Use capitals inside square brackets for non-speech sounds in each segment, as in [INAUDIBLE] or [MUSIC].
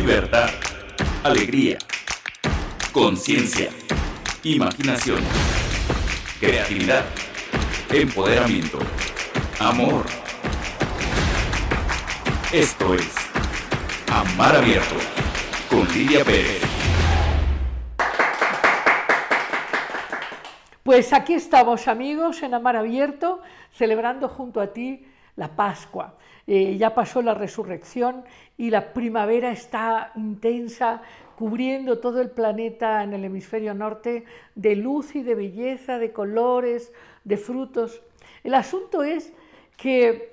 libertad, alegría, conciencia, imaginación, creatividad, empoderamiento, amor. Esto es Amar Abierto con Lidia Pérez. Pues aquí estamos amigos en Amar Abierto, celebrando junto a ti la Pascua. Eh, ya pasó la resurrección y la primavera está intensa, cubriendo todo el planeta en el hemisferio norte de luz y de belleza, de colores, de frutos. El asunto es que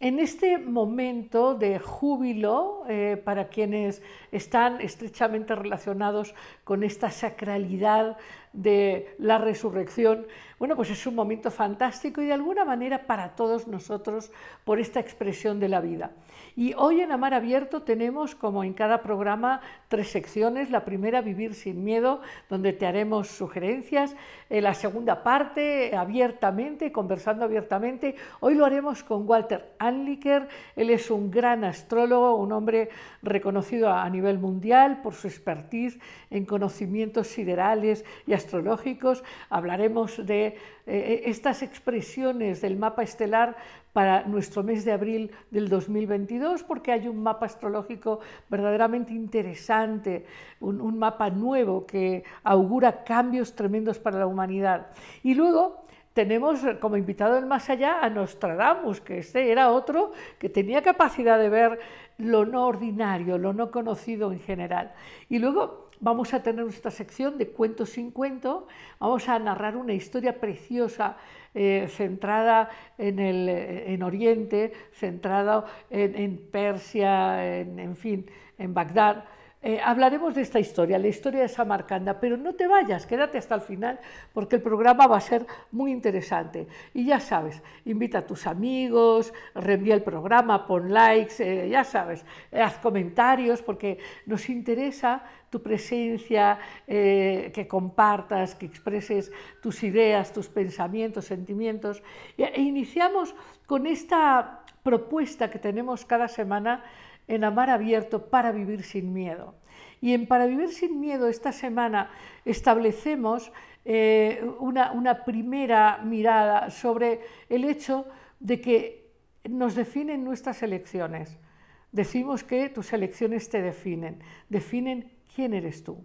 en este momento de júbilo, eh, para quienes están estrechamente relacionados con esta sacralidad de la resurrección, bueno, pues es un momento fantástico y de alguna manera para todos nosotros por esta expresión de la vida. Y hoy en Amar Abierto tenemos, como en cada programa, tres secciones. La primera, Vivir sin Miedo, donde te haremos sugerencias. En la segunda parte, abiertamente, conversando abiertamente. Hoy lo haremos con Walter Anliker. Él es un gran astrólogo, un hombre reconocido a nivel mundial por su expertise en conocimientos siderales y astrológicos. Hablaremos de eh, estas expresiones del mapa estelar para nuestro mes de abril del 2022, porque hay un mapa astrológico verdaderamente interesante, un, mapa nuevo que augura cambios tremendos para la humanidad. Y luego tenemos como invitado del más allá a Nostradamus, que este era otro que tenía capacidad de ver lo no ordinario, lo no conocido en general. Y luego vamos a tener nuestra sección de cuentos sin cuento, vamos a narrar una historia preciosa eh, centrada en, el, en Oriente, centrada en, Persia, en, fin, en Bagdad. Eh, hablaremos de esta historia, la historia de Samarcanda, pero no te vayas, quédate hasta el final porque el programa va a ser muy interesante. Y ya sabes, invita a tus amigos, reenvía el programa, pon likes, eh, ya sabes, haz comentarios porque nos interesa tu presencia, eh, que compartas, que expreses tus ideas, tus pensamientos, sentimientos. E iniciamos con esta propuesta que tenemos cada semana en Amar Abierto para vivir sin miedo. Y en Para Vivir sin Miedo esta semana establecemos eh, una, una primera mirada sobre el hecho de que nos definen nuestras elecciones. Decimos que tus elecciones te definen, definen quién eres tú.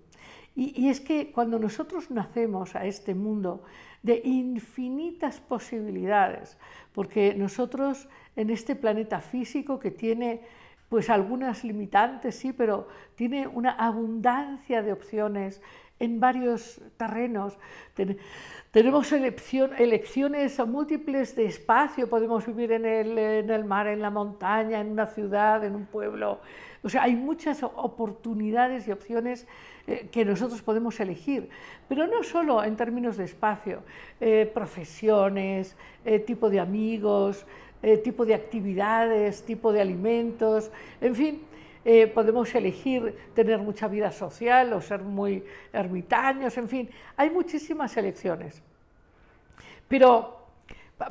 Y, es que cuando nosotros nacemos a este mundo de infinitas posibilidades, porque nosotros en este planeta físico que tiene pues algunas limitantes, sí, pero tiene una abundancia de opciones en varios terrenos. tenemos elecciones múltiples de espacio, podemos vivir en el, en el mar, en la montaña, en una ciudad, en un pueblo, o sea, hay muchas oportunidades y opciones eh, que nosotros podemos elegir, pero no solo en términos de espacio, eh, profesiones, eh, tipo de amigos, tipo de actividades, tipo de alimentos, en fin, podemos elegir tener mucha vida social o ser muy ermitaños, en fin, hay muchísimas elecciones. Pero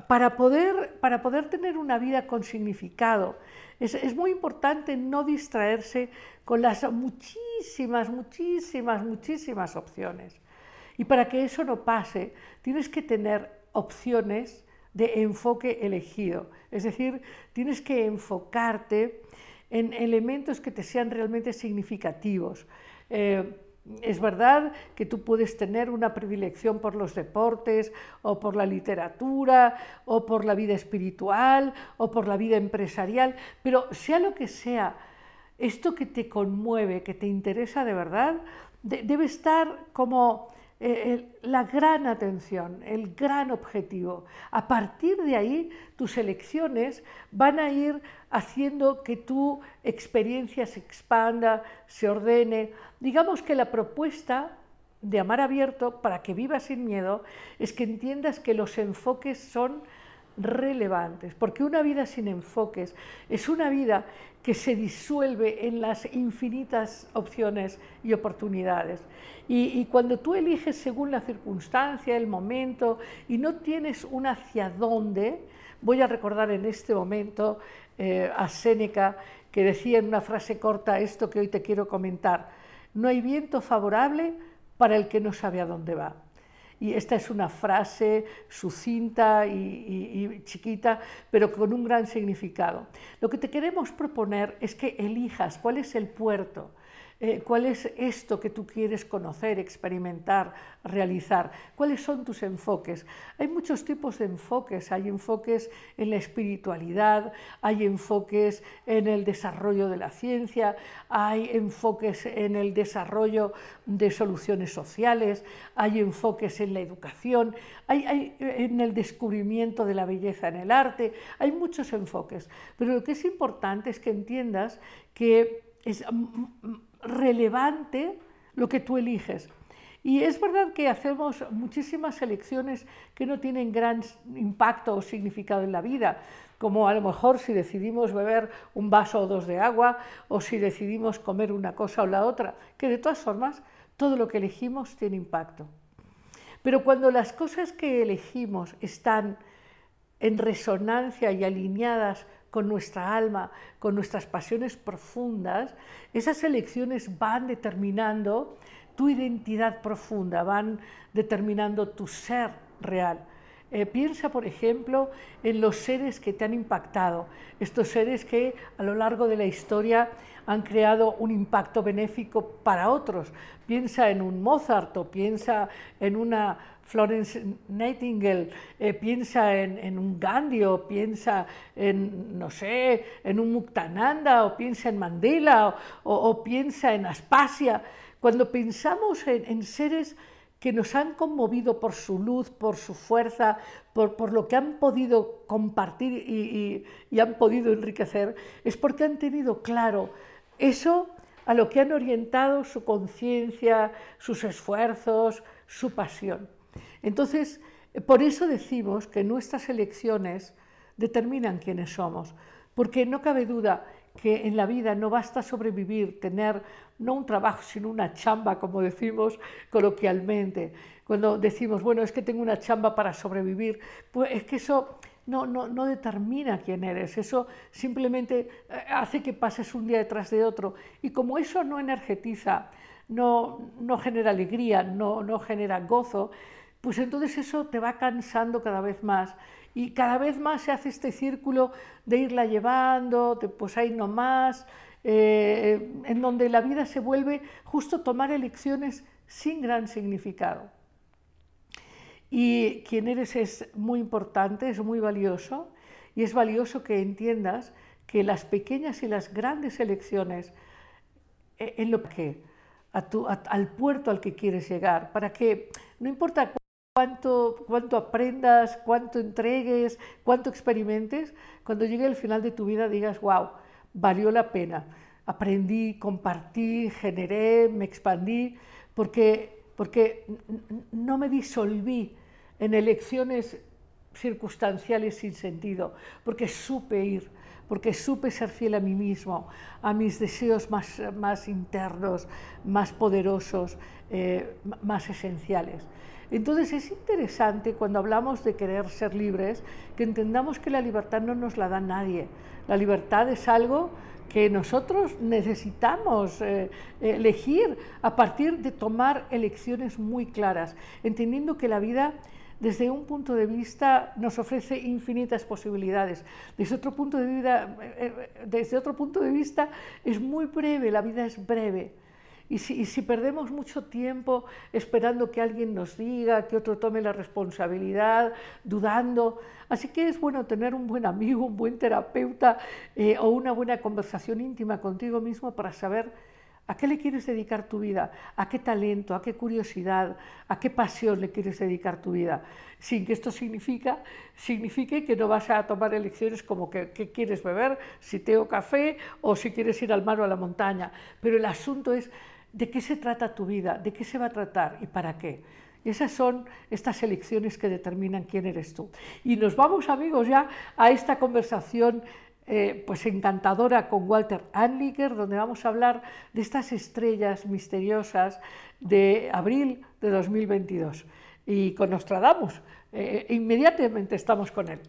para poder, para poder tener una vida con significado, es, muy importante no distraerse con las muchísimas, muchísimas, muchísimas opciones. Y para que eso no pase, tienes que tener opciones de enfoque elegido. Es decir, tienes que enfocarte en elementos que te sean realmente significativos. Eh, es verdad que tú puedes tener una predilección por los deportes o por la literatura o por la vida espiritual o por la vida empresarial, pero sea lo que sea, esto que te conmueve, que te interesa de verdad, debe estar como eh, la gran atención, el gran objetivo. A partir de ahí, tus elecciones van a ir haciendo que tu experiencia se expanda, se ordene. Digamos que la propuesta de amar abierto para que vivas sin miedo es que entiendas que los enfoques son relevantes, porque una vida sin enfoques es una vida que se disuelve en las infinitas opciones y oportunidades. Y, cuando tú eliges según la circunstancia, el momento, y no tienes un hacia dónde, voy a recordar en este momento eh, a Séneca, que decía en una frase corta esto que hoy te quiero comentar. No hay viento favorable para el que no sabe a dónde va. Y esta es una frase sucinta y, chiquita, pero con un gran significado. Lo que te queremos proponer es que elijas cuál es el puerto, eh, cuál es esto que tú quieres conocer, experimentar, realizar, cuáles son tus enfoques. Hay muchos tipos de enfoques, hay enfoques en la espiritualidad, hay enfoques en el desarrollo de la ciencia, hay enfoques en el desarrollo de soluciones sociales, hay enfoques en la educación, hay, en el descubrimiento de la belleza en el arte, hay muchos enfoques, pero lo que es importante es que entiendas que es relevante lo que tú eliges. Y es verdad que hacemos muchísimas elecciones que no tienen gran impacto o significado en la vida, como a lo mejor si decidimos beber un vaso o dos de agua o si decidimos comer una cosa o la otra, que de todas formas todo lo que elegimos tiene impacto. Pero cuando las cosas que elegimos están en resonancia y alineadas con nuestra alma, con nuestras pasiones profundas, esas elecciones van determinando tu identidad profunda, van determinando tu ser real. Eh, piensa, por ejemplo, en los seres que te han impactado, estos seres que a lo largo de la historia han creado un impacto benéfico para otros. Piensa en un Mozart o piensa en una Florence Nightingale, eh, piensa en, un Gandhi o piensa en, no sé, en un Muktananda o piensa en Mandela o, piensa en Aspasia. Cuando pensamos en, seres que nos han conmovido por su luz, por su fuerza, por, lo que han podido compartir y, y han podido enriquecer, es porque han tenido claro eso a lo que han orientado su conciencia, sus esfuerzos, su pasión. Entonces, por eso decimos que nuestras elecciones determinan quiénes somos, porque no cabe duda que en la vida no basta sobrevivir, tener no un trabajo, sino una chamba, como decimos coloquialmente. Cuando decimos, bueno, es que tengo una chamba para sobrevivir, pues es que eso no, no, no determina quién eres, eso simplemente eh, hace que pases un día detrás de otro. Y como eso no energetiza, no, no genera alegría, no, no genera gozo, pues entonces eso te va cansando cada vez más y cada vez más se hace este círculo de irla llevando, de, pues ahí no más, eh, en donde la vida se vuelve justo tomar elecciones sin gran significado. Y quién eres es muy importante, es muy valioso, y es valioso que entiendas que las pequeñas y las grandes elecciones eh, en lo que al puerto al que quieres llegar, para que no importa cuánto, cuánto aprendas, cuánto entregues, cuánto experimentes, cuando llegue el final de tu vida digas, wow, valió la pena. Aprendí, compartí, generé, me expandí, porque, porque no me disolví en elecciones circunstanciales sin sentido, porque supe ir, porque supe ser fiel a mí mismo, a mis deseos más, internos, más poderosos, eh, más esenciales. Entonces es interesante cuando hablamos de querer ser libres que entendamos que la libertad no nos la da nadie. La libertad es algo que nosotros necesitamos eh, elegir a partir de tomar elecciones muy claras, entendiendo que la vida desde un punto de vista nos ofrece infinitas posibilidades. Desde otro punto de, eh, eh, desde otro punto de vista es muy breve, la vida es breve. Y si, perdemos mucho tiempo esperando que alguien nos diga, que otro tome la responsabilidad, dudando, así que es bueno tener un buen amigo, un buen terapeuta eh, o una buena conversación íntima contigo mismo para saber a qué le quieres dedicar tu vida, a qué talento, a qué curiosidad, a qué pasión le quieres dedicar tu vida, sin que esto significa, signifique que no vas a tomar elecciones como que, qué quieres beber, si té o café o si quieres ir al mar o a la montaña, pero el asunto es de qué se trata tu vida, de qué se va a tratar y para qué. Esas son estas elecciones que determinan quién eres tú. Y nos vamos, amigos, ya a esta conversación eh, pues encantadora con Walter Anliker, donde vamos a hablar de estas estrellas misteriosas de abril de 2022. Y con Nostradamus, eh, inmediatamente estamos con él.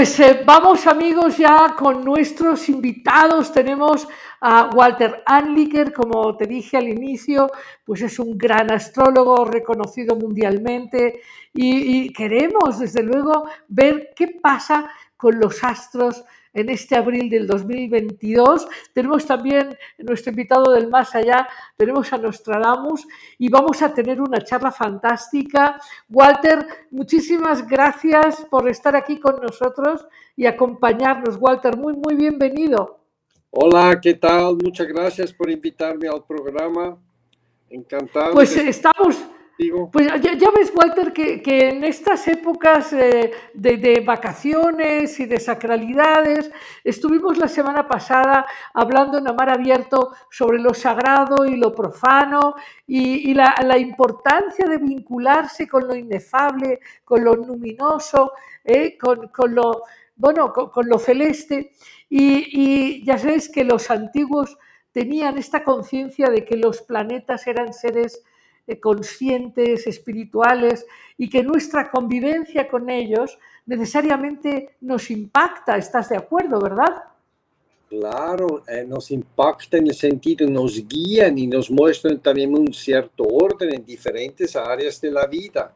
Pues eh, vamos amigos ya con nuestros invitados. Tenemos a Walter Anliker, como te dije al inicio, pues es un gran astrólogo reconocido mundialmente y, y queremos desde luego ver qué pasa con los astros en este abril del 2022. Tenemos también nuestro invitado del más allá, tenemos a Nostradamus y vamos a tener una charla fantástica. Walter, muchísimas gracias por estar aquí con nosotros y acompañarnos. Walter, muy, muy bienvenido. Hola, ¿qué tal? Muchas gracias por invitarme al programa. Encantado. Pues estamos pues ya, ves, Walter, que, en estas épocas eh, de, vacaciones y de sacralidades, estuvimos la semana pasada hablando en Amar Abierto sobre lo sagrado y lo profano y, la, importancia de vincularse con lo inefable, con lo luminoso, eh, con, lo, bueno, con, lo celeste. Y, y ya sabes que los antiguos tenían esta conciencia de que los planetas eran seres conscientes, espirituales, y que nuestra convivencia con ellos necesariamente nos impacta. ¿Estás de acuerdo, verdad? Claro, eh, nos impacta en el sentido, nos guían y nos muestran también un cierto orden en diferentes áreas de la vida.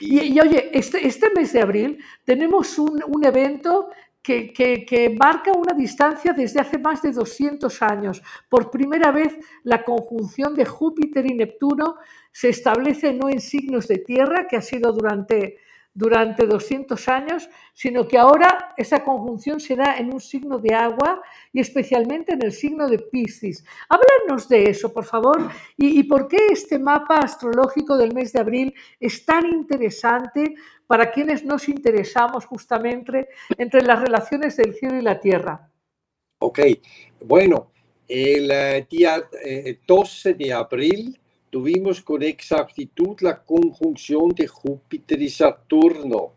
Y, oye, este, este, mes de abril tenemos un, un evento que, marca una distancia desde hace más de 200 años. Por primera vez, la conjunción de Júpiter y Neptuno se establece no en signos de tierra, que ha sido durante durante 200 años, sino que ahora esa conjunción se da en un signo de agua y especialmente en el signo de Piscis. Háblanos de eso, por favor, y, por qué este mapa astrológico del mes de abril es tan interesante para quienes nos interesamos justamente entre las relaciones del cielo y la tierra. Ok, bueno, el eh, día 12 eh, de abril tuvimos con exactitud la conjunción de Júpiter y Saturno.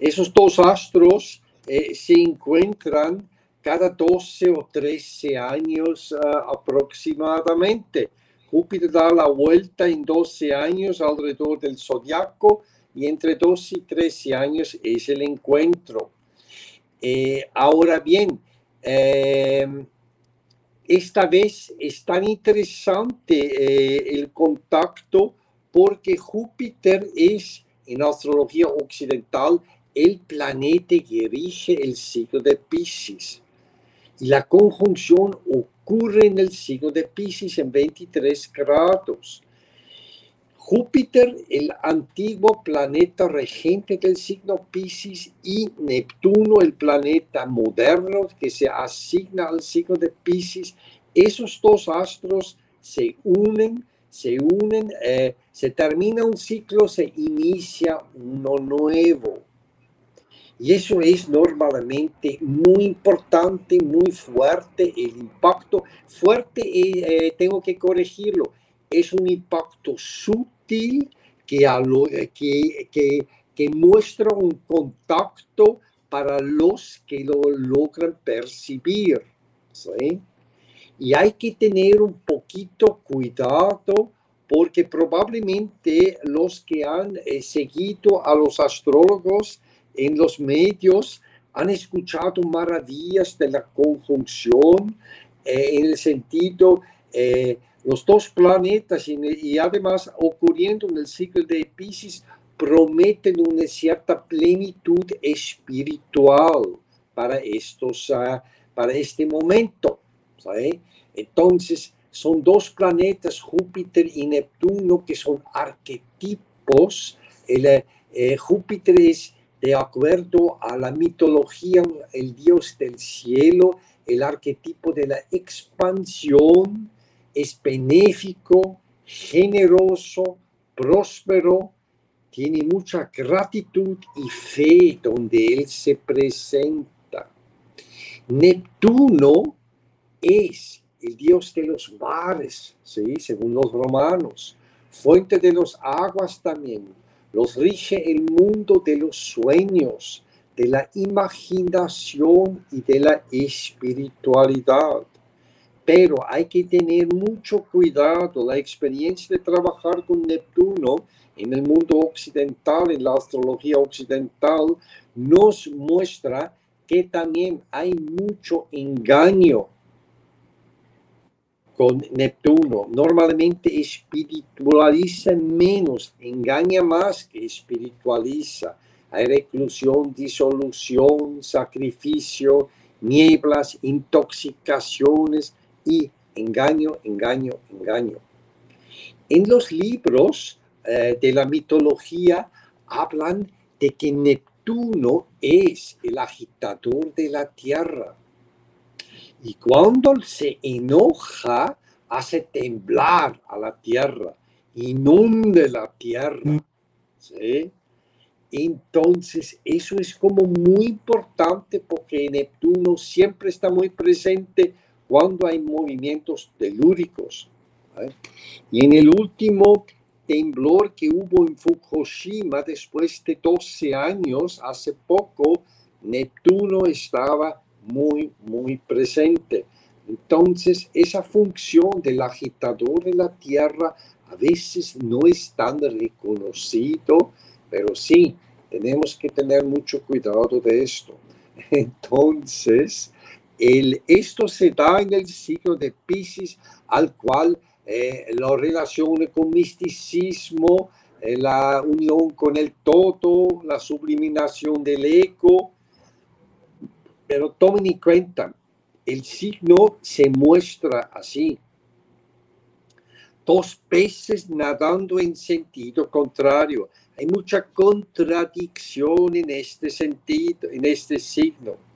Esos dos astros eh, se encuentran cada 12 o 13 años aproximadamente. Júpiter da la vuelta en 12 años alrededor del zodiaco y entre 12 y 13 años es el encuentro. Eh, ahora bien, eh, esta vez es tan interesante eh, el contacto porque Júpiter es en astrología occidental el planeta que rige el signo de Pisces. Y la conjunción ocurre en el signo de Pisces en 23 grados. Júpiter, el antiguo planeta regente del signo Pisces, y Neptuno, el planeta moderno que se asigna al signo de Pisces, esos dos astros se unen, se unen, eh, se termina un ciclo, se inicia uno nuevo. Y eso es normalmente muy importante, muy fuerte, el impacto fuerte, eh, tengo que corregirlo, es un impacto sutil que, que, que, que muestra un contacto para los que lo logran percibir. ¿sí? Y hay que tener un poquito cuidado porque probablemente los que han eh, seguido a los astrólogos en los medios han escuchado maravillas de la conjunción eh, en el sentido eh, los dos planetas y, además ocurriendo en el ciclo de Pisces prometen una cierta plenitud espiritual para, estos, uh, para este momento. Entonces, son dos planetas, Júpiter y Neptuno, que son arquetipos. El, eh, Júpiter es, de acuerdo a la mitología, el dios del cielo, el arquetipo de la expansión, es benéfico, generoso, próspero, tiene mucha gratitud y fe donde él se presenta. Neptuno es el dios de los mares, ¿sí? según los romanos, fuente de los aguas también, los rige el mundo de los sueños, de la imaginación y de la espiritualidad. Pero hay que tener mucho cuidado. La experiencia de trabajar con Neptuno en el mundo occidental, en la astrología occidental, nos muestra que también hay mucho engaño con Neptuno. Normalmente espiritualiza menos, engaña más que espiritualiza. Hay reclusión, disolución, sacrificio, nieblas, intoxicaciones y engaño, engaño, engaño. En los libros eh, de la mitología hablan de que Neptuno es el agitador de la tierra. Y cuando se enoja, hace temblar a la tierra, inunde la tierra. Entonces, eso es como muy importante porque Neptuno siempre está muy presente cuando hay movimientos telúricos. Y en el último temblor que hubo en Fukushima después de 12 años, hace poco, Neptuno estaba muy, muy presente. Entonces, esa función del agitador de la Tierra a veces no es tan reconocido, pero sí, tenemos que tener mucho cuidado de esto. [LAUGHS] Entonces, el, esto se da en el siglo de Pisces, al cual eh, lo relaciona con misticismo, eh, la unión con el todo, la subliminación del eco. Pero tomen en cuenta, el signo se muestra así. Dos peces nadando en sentido contrario. Hay mucha contradicción en este sentido, en este signo.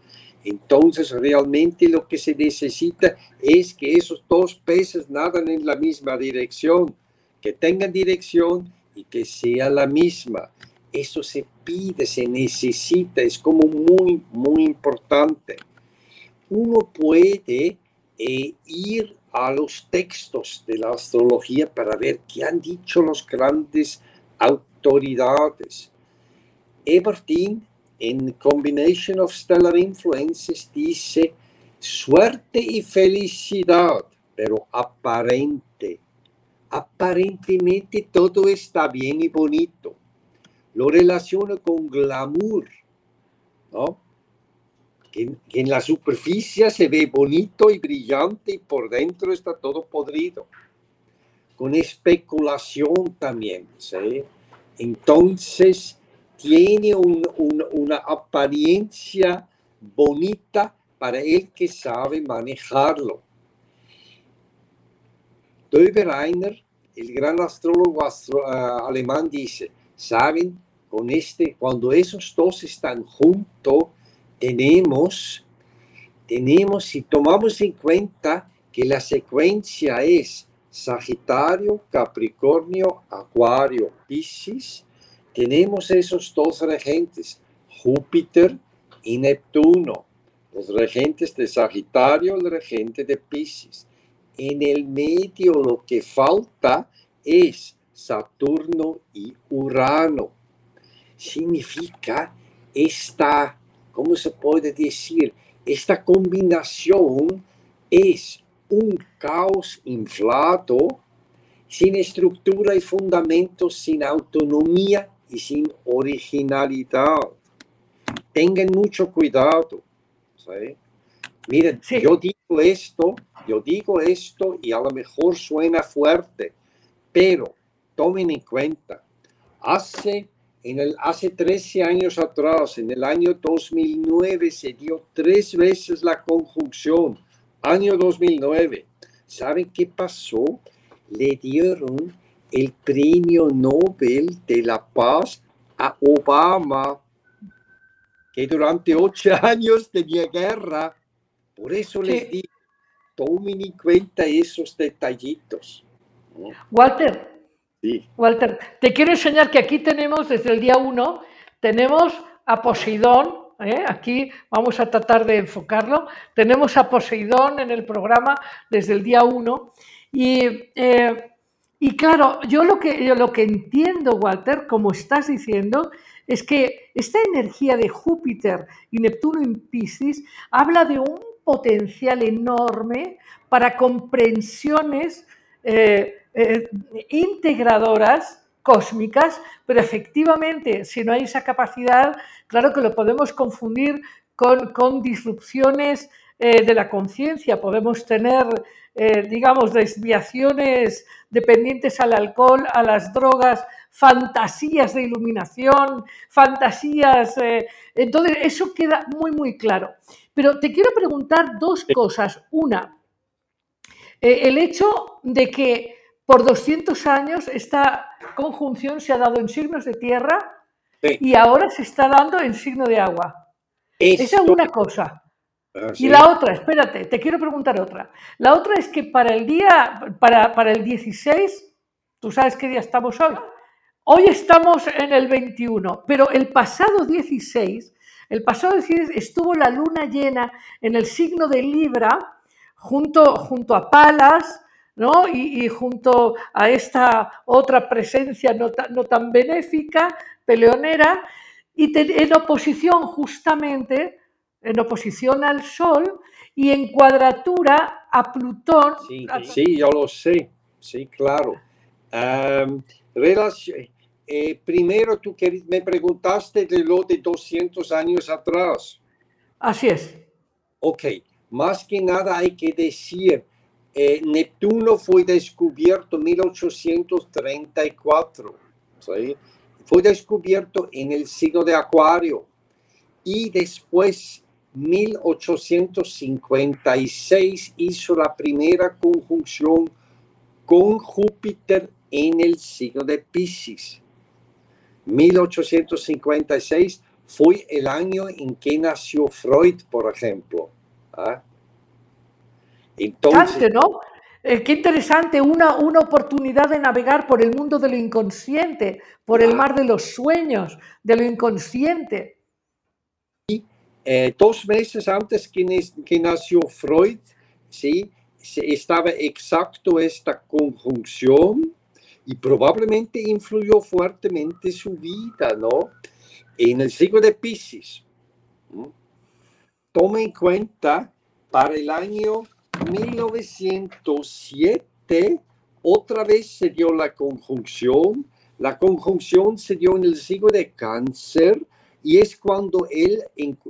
Entonces, realmente lo que se necesita es que esos dos peces nadan en la misma dirección, que tengan dirección y que sea la misma. Eso se pide, se necesita, es como muy, muy importante. Uno puede eh, ir a los textos de la astrología para ver qué han dicho los grandes autoridades. Ebertin en Combination of Stellar Influences dice suerte y felicidad, pero aparente. Aparentemente todo está bien y bonito. Lo relaciona con glamour, ¿no? Que, en la superficie se ve bonito y brillante y por dentro está todo podrido. Con especulación también, ¿sí? Entonces, tiene una apariencia bonita para el que sabe manejarlo. Döbereiner, el gran astrólogo ah, alemán, dice, saben, con este, cuando esos dos están juntos, tenemos, tenemos, si tomamos en cuenta que la secuencia es Sagitario, Capricornio, Acuario, Piscis, tenemos esos dos regentes, Júpiter y Neptuno, los regentes de Sagitario, el regente de Pisces. En el medio lo que falta es Saturno y Urano. Significa esta, ¿cómo se puede decir? Esta combinación es un caos inflado, sin estructura y fundamentos, sin autonomía y sin originalidad. Tengan mucho cuidado. Miren, yo digo esto, yo digo esto y a lo mejor suena fuerte, pero tomen en cuenta, hace, en el, hace 13 años atrás, en el año 2009, se dio tres veces la conjunción, año 2009. ¿Saben qué pasó? Le dieron el premio Nobel de la Paz a Obama, que durante ocho [LAUGHS] años tenía guerra. Por eso les digo, tomen en cuenta esos detallitos. Walter, Walter, te quiero enseñar que aquí tenemos desde el día uno, tenemos a Poseidón, ¿eh? aquí vamos a tratar de enfocarlo, tenemos a Poseidón en el programa desde el día uno y eh, y claro, yo lo que, lo que entiendo, Walter, como estás diciendo, es que esta energía de Júpiter y Neptuno en Piscis habla de un potencial enorme para comprensiones eh, eh, integradoras cósmicas, pero efectivamente, si no hay esa capacidad, claro que lo podemos confundir con, con disrupciones eh, de la conciencia, podemos tener, digamos, desviaciones dependientes al alcohol, a las drogas, fantasías de iluminación, fantasías... entonces, eso queda muy, muy claro. Pero te quiero preguntar dos cosas. Una, el hecho de que por 200 años esta conjunción se ha dado en signos de tierra y ahora se está dando en signo de agua. Esa es una cosa. Ah, y la otra, espérate, te quiero preguntar otra. La otra es que para el día, para, para el 16, tú sabes qué día estamos hoy. Hoy estamos en el 21, pero el pasado 16, el pasado 16 estuvo la luna llena en el signo de Libra junto, junto a Palas, ¿no? Y, junto a esta otra presencia no, tan benéfica, peleonera, y en oposición justamente, en oposición al Sol y en cuadratura a Plutón. Sí, yo lo sé, sí, claro. Eh, primero tú me preguntaste de lo de 200 años atrás. Así es. Ok, más que nada hay que decir, eh, Neptuno fue descubierto en 1834, fue descubierto en el siglo de Acuario y después 1856 hizo la primera conjunción con Júpiter en el siglo de Pisces. 1856 fue el año en que nació Freud, por ejemplo. ¿ah? Entonces, ¿no? Eh, qué interesante, una, una oportunidad de navegar por el mundo de lo inconsciente, por el mar de los sueños, de lo inconsciente. Eh, dos meses antes que, que nació Freud, ¿sí? estaba exacto esta conjunción y probablemente influyó fuertemente su vida, ¿no? En el siglo de Pisces. Toma en cuenta, para el año 1907 otra vez se dio la conjunción. La conjunción se dio en el siglo de cáncer y es cuando él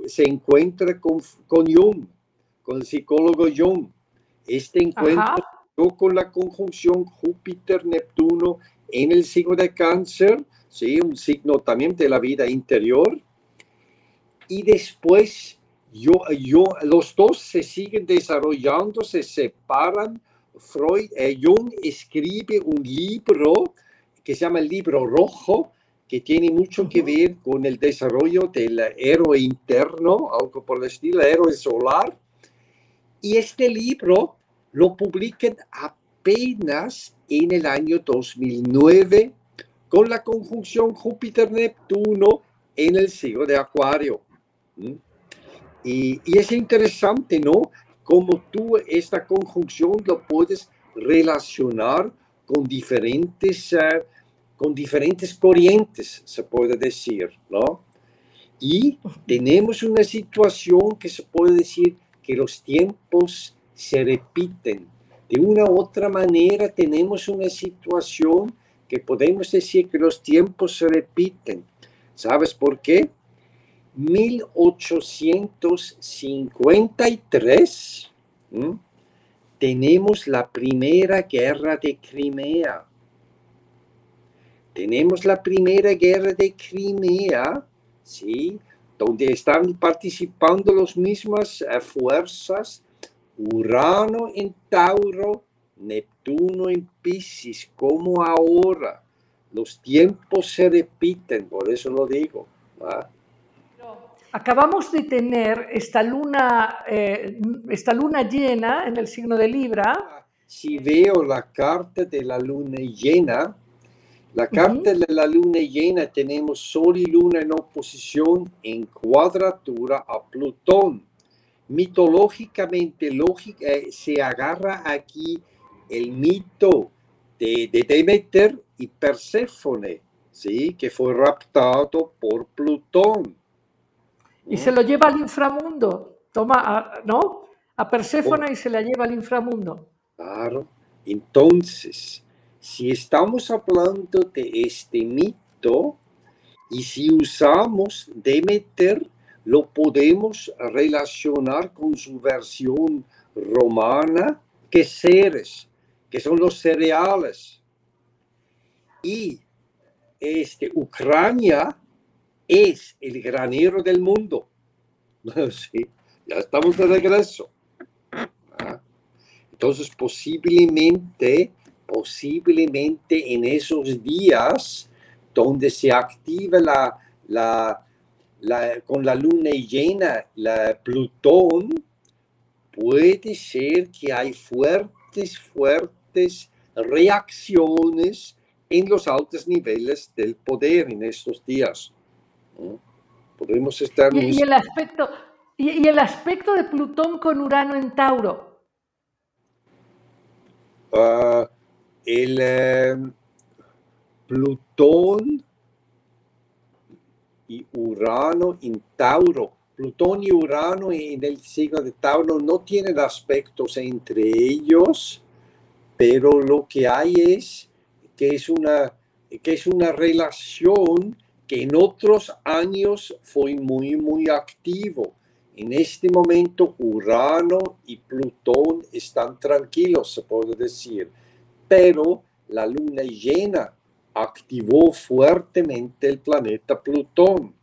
se encuentra con, con Jung, con el psicólogo Jung. Este encuentro con la conjunción Júpiter-Neptuno en el signo de cáncer, ¿sí? un signo también de la vida interior. Y después yo, yo, los dos se siguen desarrollando, se separan. Freud, eh, Jung escribe un libro que se llama el libro rojo, que tiene mucho que ver con el desarrollo del héroe interno, algo por el estilo, héroe solar. Y este libro lo publican apenas en el año 2009 con la conjunción Júpiter-Neptuno en el siglo de Acuario. ¿Mm? Y, es interesante, ¿no? Cómo tú esta conjunción lo puedes relacionar con diferentes, eh, con diferentes corrientes, se puede decir, ¿no? Y tenemos una situación que se puede decir que los tiempos se repiten. De una u otra manera tenemos una situación que podemos decir que los tiempos se repiten. ¿Sabes por qué? 1853 tenemos la primera guerra de Crimea. Tenemos la primera guerra de Crimea, ¿sí? donde están participando las mismas eh, fuerzas, Urano en Tauro, Neptuno en Pisces, como ahora. Los tiempos se repiten, por eso lo digo. Acabamos de tener esta luna, eh, esta luna llena en el signo de Libra. Si veo la carta de la luna llena, la carta de la luna llena tenemos Sol y Luna en oposición en cuadratura a Plutón. Mitológicamente lógica, eh, se agarra aquí el mito de, de Demeter y Perséfone, ¿sí? que fue raptado por Plutón y se lo lleva al inframundo, toma, ¿no? a Perséfona y se la lleva al inframundo. Claro. Entonces, si estamos hablando de este mito y si usamos Demeter, lo podemos relacionar con su versión romana, que seres, que son los cereales. Y este, Ucrania es el granero del mundo. [LAUGHS] Sí, ya estamos de regreso. Ah. Entonces, posiblemente, posiblemente en esos días donde se activa la, la, con la luna llena, la Plutón, puede ser que hay fuertes, fuertes reacciones en los altos niveles del poder en estos días. Podemos estar... Y, el aspecto, y, el aspecto de Plutón con Urano en Tauro. Ah, el em, Plutón y Urano en Tauro. Plutón y Urano en el signo de Tauro no tienen aspectos entre ellos, pero lo que hay es que es una, que es una relación que en otros años fue muy, muy activo. En este momento Urano y Plutón están tranquilos, se puede decir, pero la luna llena activó fuertemente el planeta Plutón.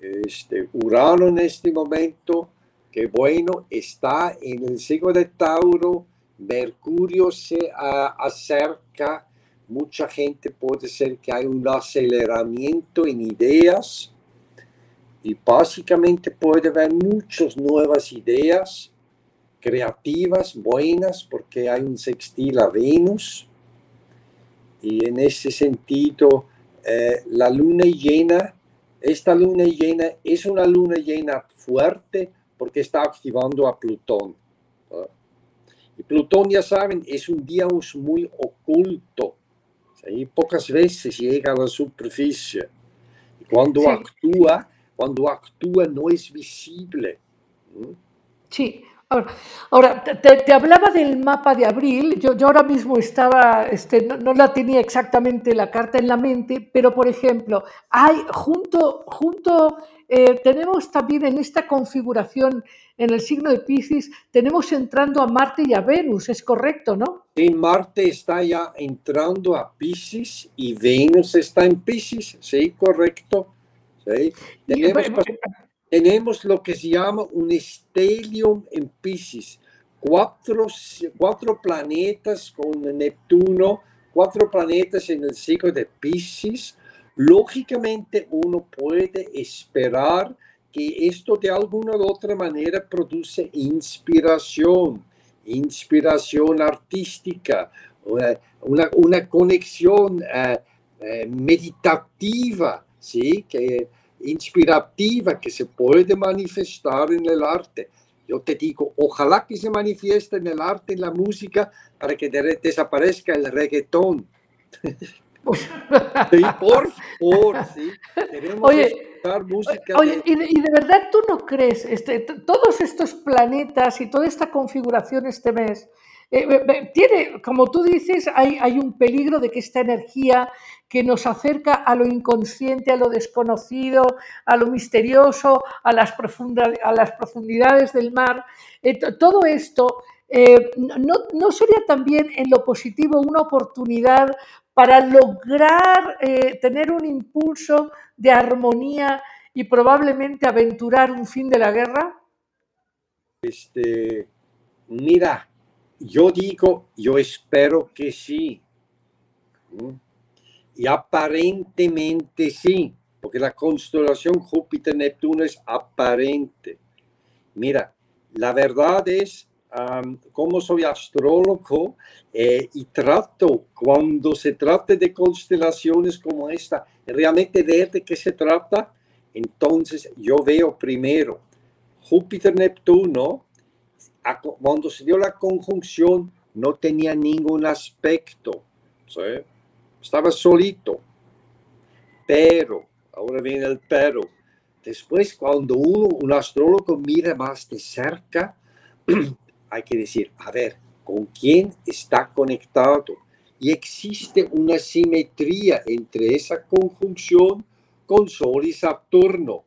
Este, Urano en este momento, que bueno, está en el signo de Tauro, Mercurio se acerca, mucha gente puede ser que hay un aceleramiento en ideas y básicamente puede haber muchas nuevas ideas creativas, buenas, porque hay un sextil a Venus. Y en ese sentido, eh, la luna llena, esta luna llena es una luna llena fuerte porque está activando a Plutón. Y Plutón, ya saben, es un dios muy oculto. Y pocas veces llega a la superficie. Y cuando actúa, cuando actúa no es visible. Sí, Ahora, te, hablaba del mapa de abril, yo, yo ahora mismo estaba, este, no, la tenía exactamente la carta en la mente, pero por ejemplo, hay junto, junto eh, tenemos también en esta configuración, en el signo de Pisces, tenemos entrando a Marte y a Venus, es correcto, ¿no? Sí, Marte está ya entrando a Pisces y Venus está en Pisces, sí, correcto. Sí. Tenemos, tenemos lo que se llama un stellium en Pisces. Cuatro, cuatro planetas con Neptuno, cuatro planetas en el ciclo de Pisces. Lógicamente uno puede esperar que esto de alguna u otra manera produce inspiración, inspiración artística, una, una conexión eh, eh, meditativa, ¿sí? Que, inspirativa que se puede manifestar en el arte. Yo te digo, ojalá que se manifieste en el arte, en la música, para que desaparezca el reggaetón. [LAUGHS] sí, por favor, sí. Queremos oye, música. Oye, y, de, verdad tú no crees, este, todos estos planetas y toda esta configuración este mes, eh, tiene, como tú dices, hay, un peligro de que esta energía que nos acerca a lo inconsciente, a lo desconocido, a lo misterioso, a las, a las profundidades del mar. Eh, todo esto eh, no, sería también en lo positivo una oportunidad para lograr tener un impulso de armonía y probablemente aventurar un fin de la guerra? Este, mira, yo digo, yo espero que sí. Y aparentemente sí, porque la constelación Júpiter-Neptuno es aparente. Mira, la verdad es, como soy astrólogo eh, y trato, cuando se trata de constelaciones como esta, realmente ver de qué se trata, entonces yo veo primero Júpiter-Neptuno, cuando se dio la conjunción, no tenía ningún aspecto. ¿sí? estaba solito. Pero, ahora viene el pero, después cuando uno, un astrólogo mira más de cerca, [CLEARS THROAT] hay que decir, a ver, ¿con quién está conectado? Y existe una simetría entre esa conjunción con Sol y Saturno.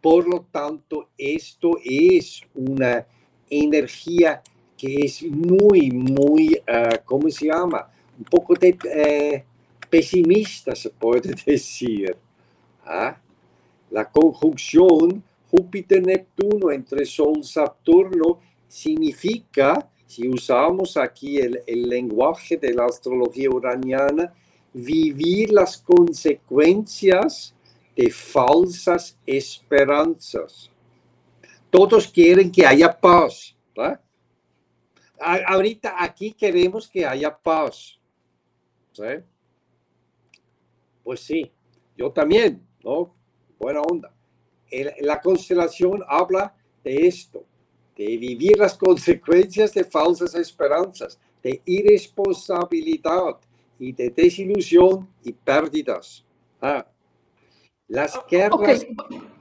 Por lo tanto, esto es una energía que es muy, muy, uh, ¿cómo se llama? Un poco de, eh, pesimista, se puede [LAUGHS] decir. ¿Ah? La conjunción Júpiter-Neptuno entre Sol-Saturno significa, si usamos aquí el, el lenguaje de la astrología uraniana, vivir las consecuencias de falsas esperanzas. Todos quieren que haya paz. ¿verdad? Ahorita aquí queremos que haya paz. ¿sí? Pues sí, yo también, ¿no? Buena onda. El, la constelación habla de esto, de vivir las consecuencias de falsas esperanzas, de irresponsabilidad y de desilusión y pérdidas. Ah, las guerras... Okay.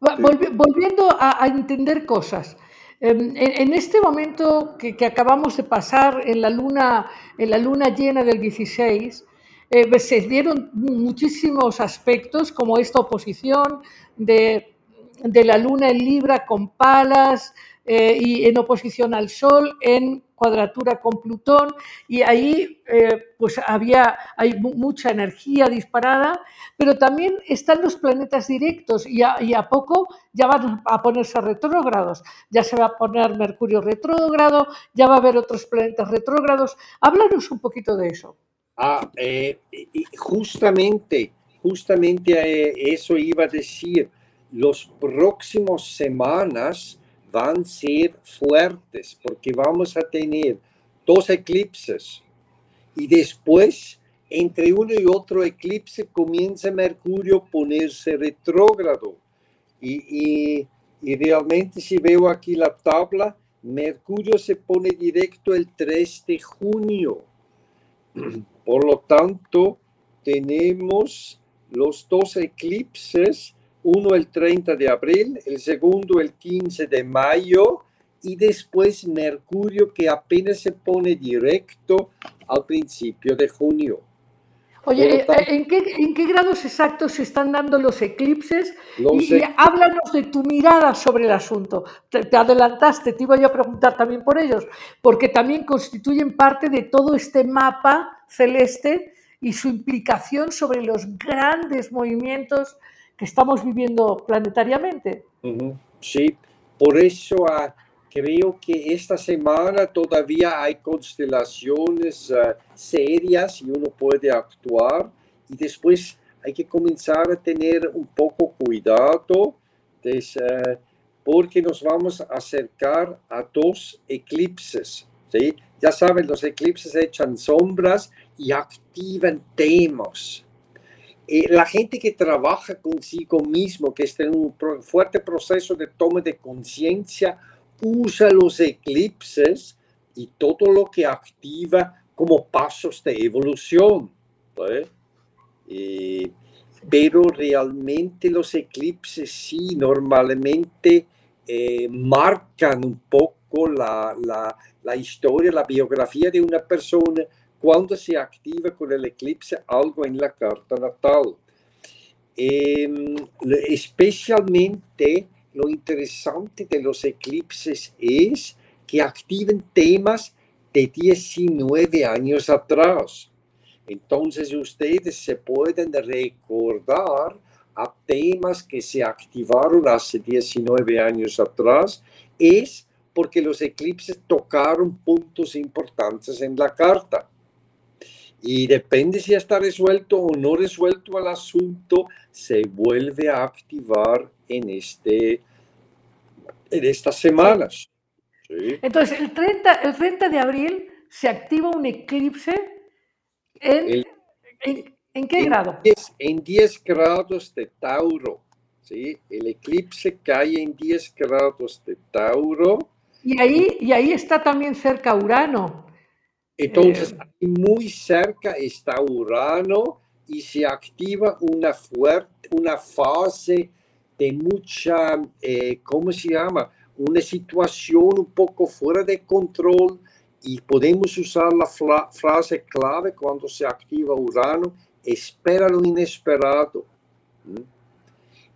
Volviendo a, a, entender cosas. En, en este momento que, que, acabamos de pasar en la luna, en la luna llena del 16, eh, se dieron muchísimos aspectos como esta oposición de, de la luna en Libra con Palas eh, y en oposición al Sol en cuadratura con Plutón y ahí eh, pues había hay mucha energía disparada, pero también están los planetas directos y a, a, poco ya van a ponerse retrógrados, ya se va a poner Mercurio retrógrado, ya va a haber otros planetas retrógrados. Háblanos un poquito de eso. Ah, eh, justamente, justamente eh, eso iba a decir. Los próximos semanas van a ser fuertes porque vamos a tener dos eclipses y después entre uno y otro eclipse comienza Mercurio a ponerse retrógrado. Y, y, realmente si veo aquí la tabla, Mercurio se pone directo el 3 de junio. Por lo tanto, tenemos los dos eclipses, uno el 30 de abril, el segundo el 15 de mayo y después Mercurio que apenas se pone directo al principio de junio. Oye, tanto, ¿en, qué, ¿en, qué, grados exactos se están dando los eclipses? Los y, háblanos de tu mirada sobre el asunto. Te, te, adelantaste, te iba yo a preguntar también por ellos, porque también constituyen parte de todo este mapa celeste y su implicación sobre los grandes movimientos que estamos viviendo planetariamente. Sí, por eso uh, creo que esta semana todavía hay constelaciones uh, serias y uno puede actuar y después hay que comenzar a tener un poco cuidado des, uh, porque nos vamos a acercar a dos eclipses. ¿sí? Ya saben, los eclipses echan sombras y activan temas. La gente que trabaja consigo mismo, que está en un fuerte proceso de toma de conciencia, usa los eclipses y todo lo que activa como pasos de evolución. ¿eh? Pero realmente los eclipses sí, normalmente eh, marcan un poco la, la historia, la biografía de una persona cuando se activa con el eclipse algo en la carta natal. Especialmente lo interesante de los eclipses es que activen temas de 19 años atrás. Entonces ustedes se pueden recordar a temas que se activaron hace 19 años atrás, es porque los eclipses tocaron puntos importantes en la carta. Y depende si está resuelto o no resuelto el asunto, se vuelve a activar en, este, en estas semanas. Sí. Entonces, el 30, el 30 de abril se activa un eclipse en, el, en, ¿en qué en grado? 10, en 10 grados de Tauro. ¿sí? El eclipse cae en 10 grados de Tauro y ahí, y ahí está también cerca Urano. Entonces, eh, muy cerca está Urano y se activa una, fuerte, una fase de mucha, eh, ¿cómo se llama? Una situación un poco fuera de control y podemos usar la frase clave cuando se activa Urano, espera lo inesperado.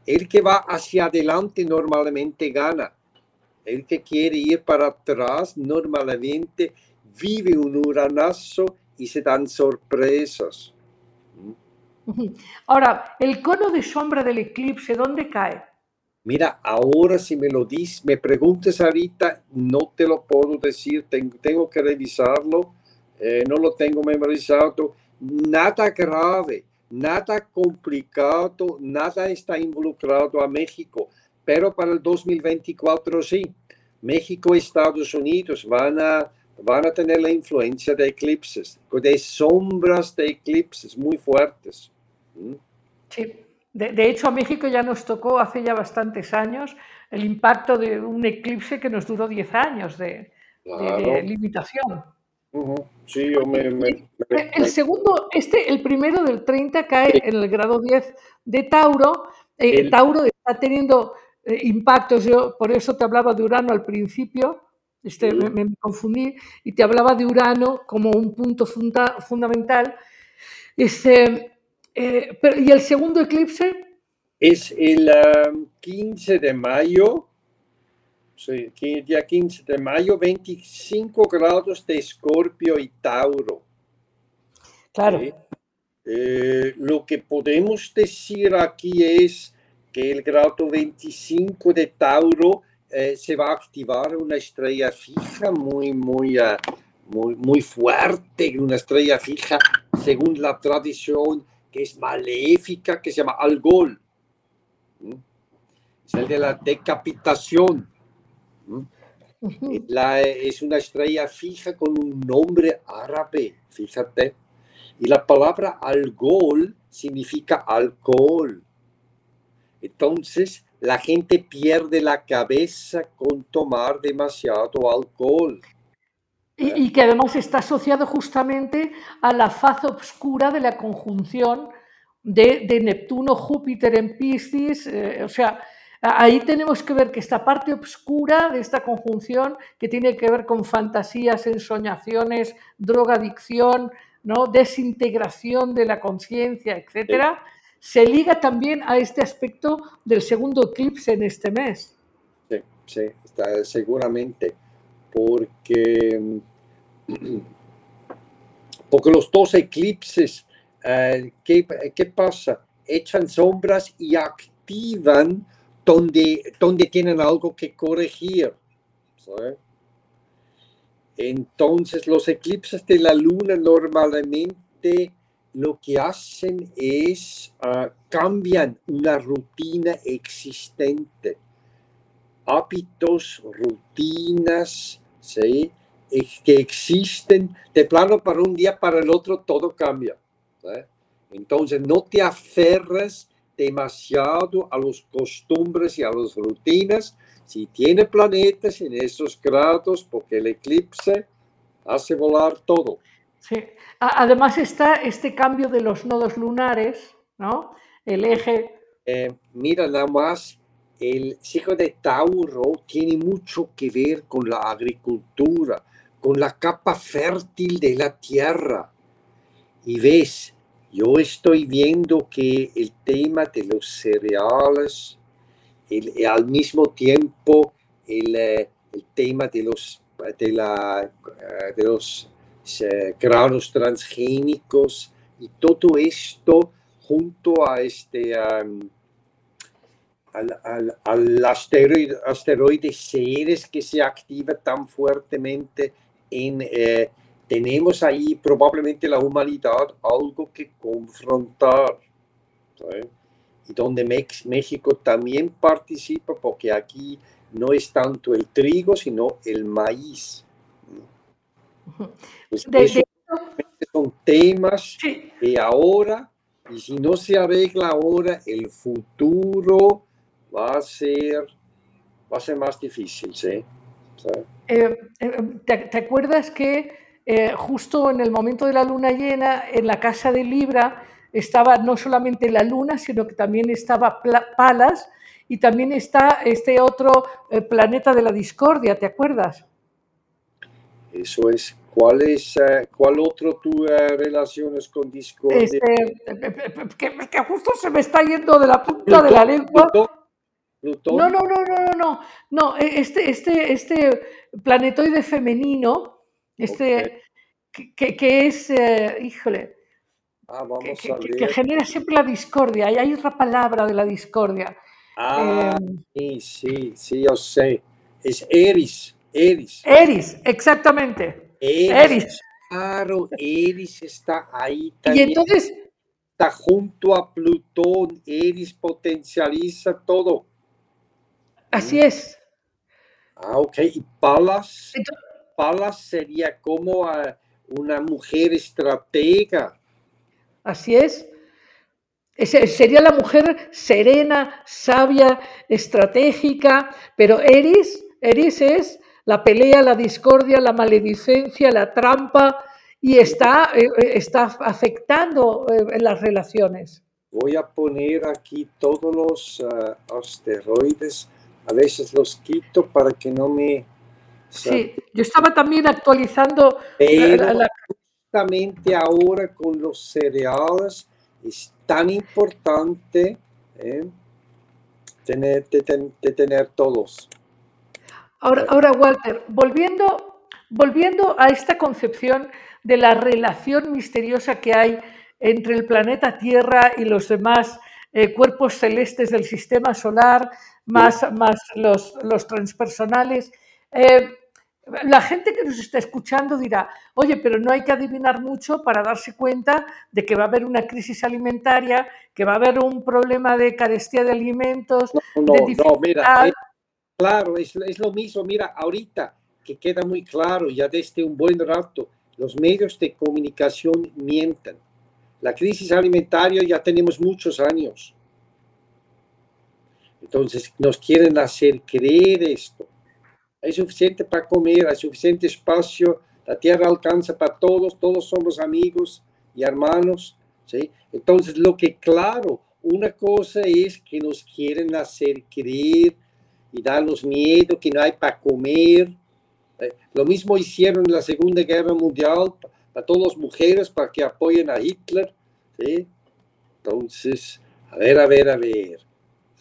El que va hacia adelante normalmente gana. El que quiere ir para atrás normalmente vive un uranazo y se dan sorpresas. [LAUGHS] Ahora, el cono de sombra del eclipse, ¿dónde cae? Mira, ahora si me lo dices, me preguntes ahorita, no te lo puedo decir, tengo, que revisarlo, eh, no lo tengo memorizado, nada grave, nada complicado, nada está involucrado a México, pero para el 2024 sí, México y Estados Unidos van a, van a tener la influencia de eclipses, de sombras de eclipses muy fuertes. ¿Mm? Sí. De, hecho, a México ya nos tocó hace ya bastantes años el impacto de un eclipse que nos duró 10 años de, limitación. Sí, yo me, El segundo, este, el primero del 30 cae en el grado 10 de Tauro. Eh, Tauro está teniendo eh, impactos, yo por eso te hablaba de Urano al principio, este, me, confundí, y te hablaba de Urano como un punto fundamental. Este, eh, ¿Y el segundo eclipse? Es el 15 um, de mayo, sí, día 15 de mayo, 25 grados de Escorpio y Tauro. Claro. Eh, lo que podemos decir aquí es que el grado 25 de Tauro eh, se va a activar una estrella fija muy, muy, uh, muy, muy fuerte, una estrella fija según la tradición que es maléfica, que se llama Algol. Es el de la decapitación. es una estrella fija con un nombre árabe, fíjate. Y la palabra algol significa alcohol. Entonces, la gente pierde la cabeza con tomar demasiado alcohol. Y, que además está asociado justamente a la faz oscura de la conjunción de, Neptuno-Júpiter en Piscis. Eh, o sea, ahí tenemos que ver que esta parte oscura de esta conjunción, que tiene que ver con fantasías, ensoñaciones, drogadicción, ¿no? desintegración de la conciencia, etcétera, se liga también a este aspecto del segundo eclipse en este mes. Sí, sí, está, seguramente porque, [CLEARS THROAT] porque los dos eclipses, eh, ¿qué, pasa? Echan sombras y activan donde, donde tienen algo que corregir. Entonces, los eclipses de la luna normalmente lo que hacen es uh, cambian una rutina existente, hábitos, rutinas, que existen de plano para un día para el otro, todo cambia. Entonces, no te aferres demasiado a los costumbres y a las rutinas. Si tiene planetas en esos grados, porque el eclipse hace volar todo. Sí. Además está este cambio de los nodos lunares, ¿no? El eje. Eh, mira, nada más el signo de Tauro tiene mucho que ver con la agricultura, con la capa fértil de la tierra. Y ves, yo estoy viendo que el tema de los cereales, el, al mismo tiempo el, eh, el, tema de los, de la, eh, de los granos transgénicos y todo esto junto a este al, al, asteroide, asteroide, Ceres que se activa tan fuertemente en... Eh, tenemos ahí probablemente la humanidad algo que confrontar. Y donde México también participa porque aquí no es tanto el trigo, sino el maíz. Pues son temas de ahora, y si no se arregla ahora, el futuro va a ser, va a ser más difícil, ¿sí? Eh, eh, ¿te, acuerdas que eh, justo en el momento de la luna llena, en la casa de Libra, estaba no solamente la luna, sino que también estaba Palas, y también está este otro eh, planeta de la discordia, ¿te acuerdas? Eso es. ¿Cuál es, eh, cuál otro tú eh, relaciones con discordia? Este, que, que justo se me está yendo de la punta de la lengua. Plutón, Plutón. No, no, no, no, no, no, no, e- este, este, este planetoide femenino, este, que, que- que es, eh, híjole, Ah, que, vamos a genera siempre la discordia, y hay otra palabra de la discordia. Ah, Eh, sí, sí, sí, yo sé. Es Eris, Eris. Eris, exactamente, Eris, Eris. claro, Eris está ahí Y también. entonces, Está junto a Plutón. Eris potencializa todo. así es. Ah, ok. Y Palas, Palas sería como ah, una mujer estratega. Así es. Sería la mujer serena, sabia, estratégica, pero Eris, Eris es la pelea, la discordia, la maledicencia, la trampa y está, eh, eh, está afectando eh, las relaciones. Voy a poner aquí todos los ah, asteroides. A veces los quito para que no me... Sí, yo estaba también actualizando Pero la- la- justamente ahora con los cereales es tan importante ¿eh? tener, de, ten- de tener todos. Ahora, ahora, Walter, volviendo, volviendo a esta concepción de la relación misteriosa que hay entre el planeta Tierra y los demás eh, cuerpos celestes del sistema solar, más, más los, los transpersonales, eh, la gente que nos está escuchando dirá, oye, pero no hay que adivinar mucho para darse cuenta de que va a haber una crisis alimentaria, que va a haber un problema de carestía de alimentos, No, de no, mira, claro, es, es lo mismo. Mira, ahorita que queda muy claro ya desde un buen rato, los medios de comunicación mienten. La crisis alimentaria ya tenemos muchos años. Entonces nos quieren hacer creer esto. Hay suficiente para comer, hay suficiente espacio, la tierra alcanza para todos, todos somos amigos y hermanos. ¿sí? Entonces, lo que claro, una cosa es que nos quieren hacer creer y darnos miedo, que no hay para comer. Eh, Lo mismo hicieron en la Segunda Guerra Mundial para todas las mujeres, para que apoyen a Hitler. ¿sí? Entonces, a ver, a ver, a ver.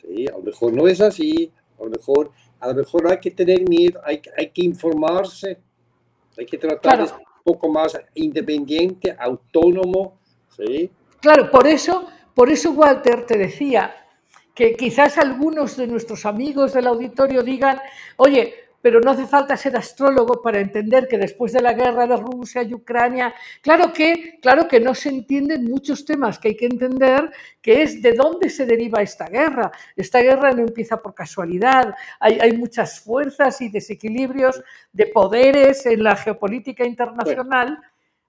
¿sí? A lo mejor no es así, a lo mejor, a lo mejor hay que tener miedo, hay, hay que informarse, hay que tratar de Claro. ser un poco más independiente, autónomo. ¿sí? Claro, por eso, por eso Walter te decía que quizás algunos de nuestros amigos del auditorio digan, oye, pero no hace falta ser astrólogo para entender que después de la guerra de Rusia y Ucrania, claro que, claro que no se entienden muchos temas que hay que entender, que es de dónde se deriva esta guerra. Esta guerra no empieza por casualidad, hay, hay muchas fuerzas y desequilibrios de poderes en la geopolítica internacional,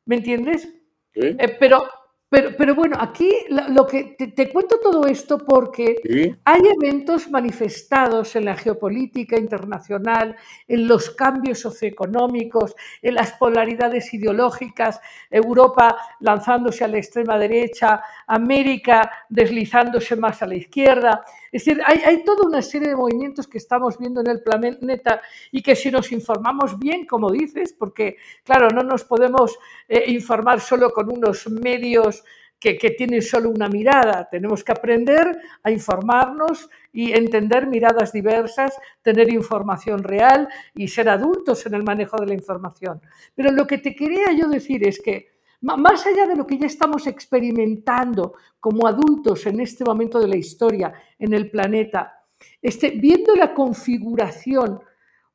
¿me entiendes? ¿Sí? Eh, pero, pero, pero bueno, aquí lo, que te, te cuento todo esto porque ¿Sí? hay eventos manifestados en la geopolítica internacional, en los cambios socioeconómicos, en las polaridades ideológicas, Europa lanzándose a la extrema derecha, América deslizándose más a la izquierda. Es decir, hay, toda una serie de movimientos que estamos viendo en el planeta y que si nos informamos bien, como dices, porque claro, no nos podemos eh, informar solo con unos medios que, que tienen solo una mirada. Tenemos que aprender a informarnos y entender miradas diversas, tener información real y ser adultos en el manejo de la información. Pero lo que te quería yo decir es que más allá de lo que ya estamos experimentando como adultos en este momento de la historia en el planeta, este, viendo la configuración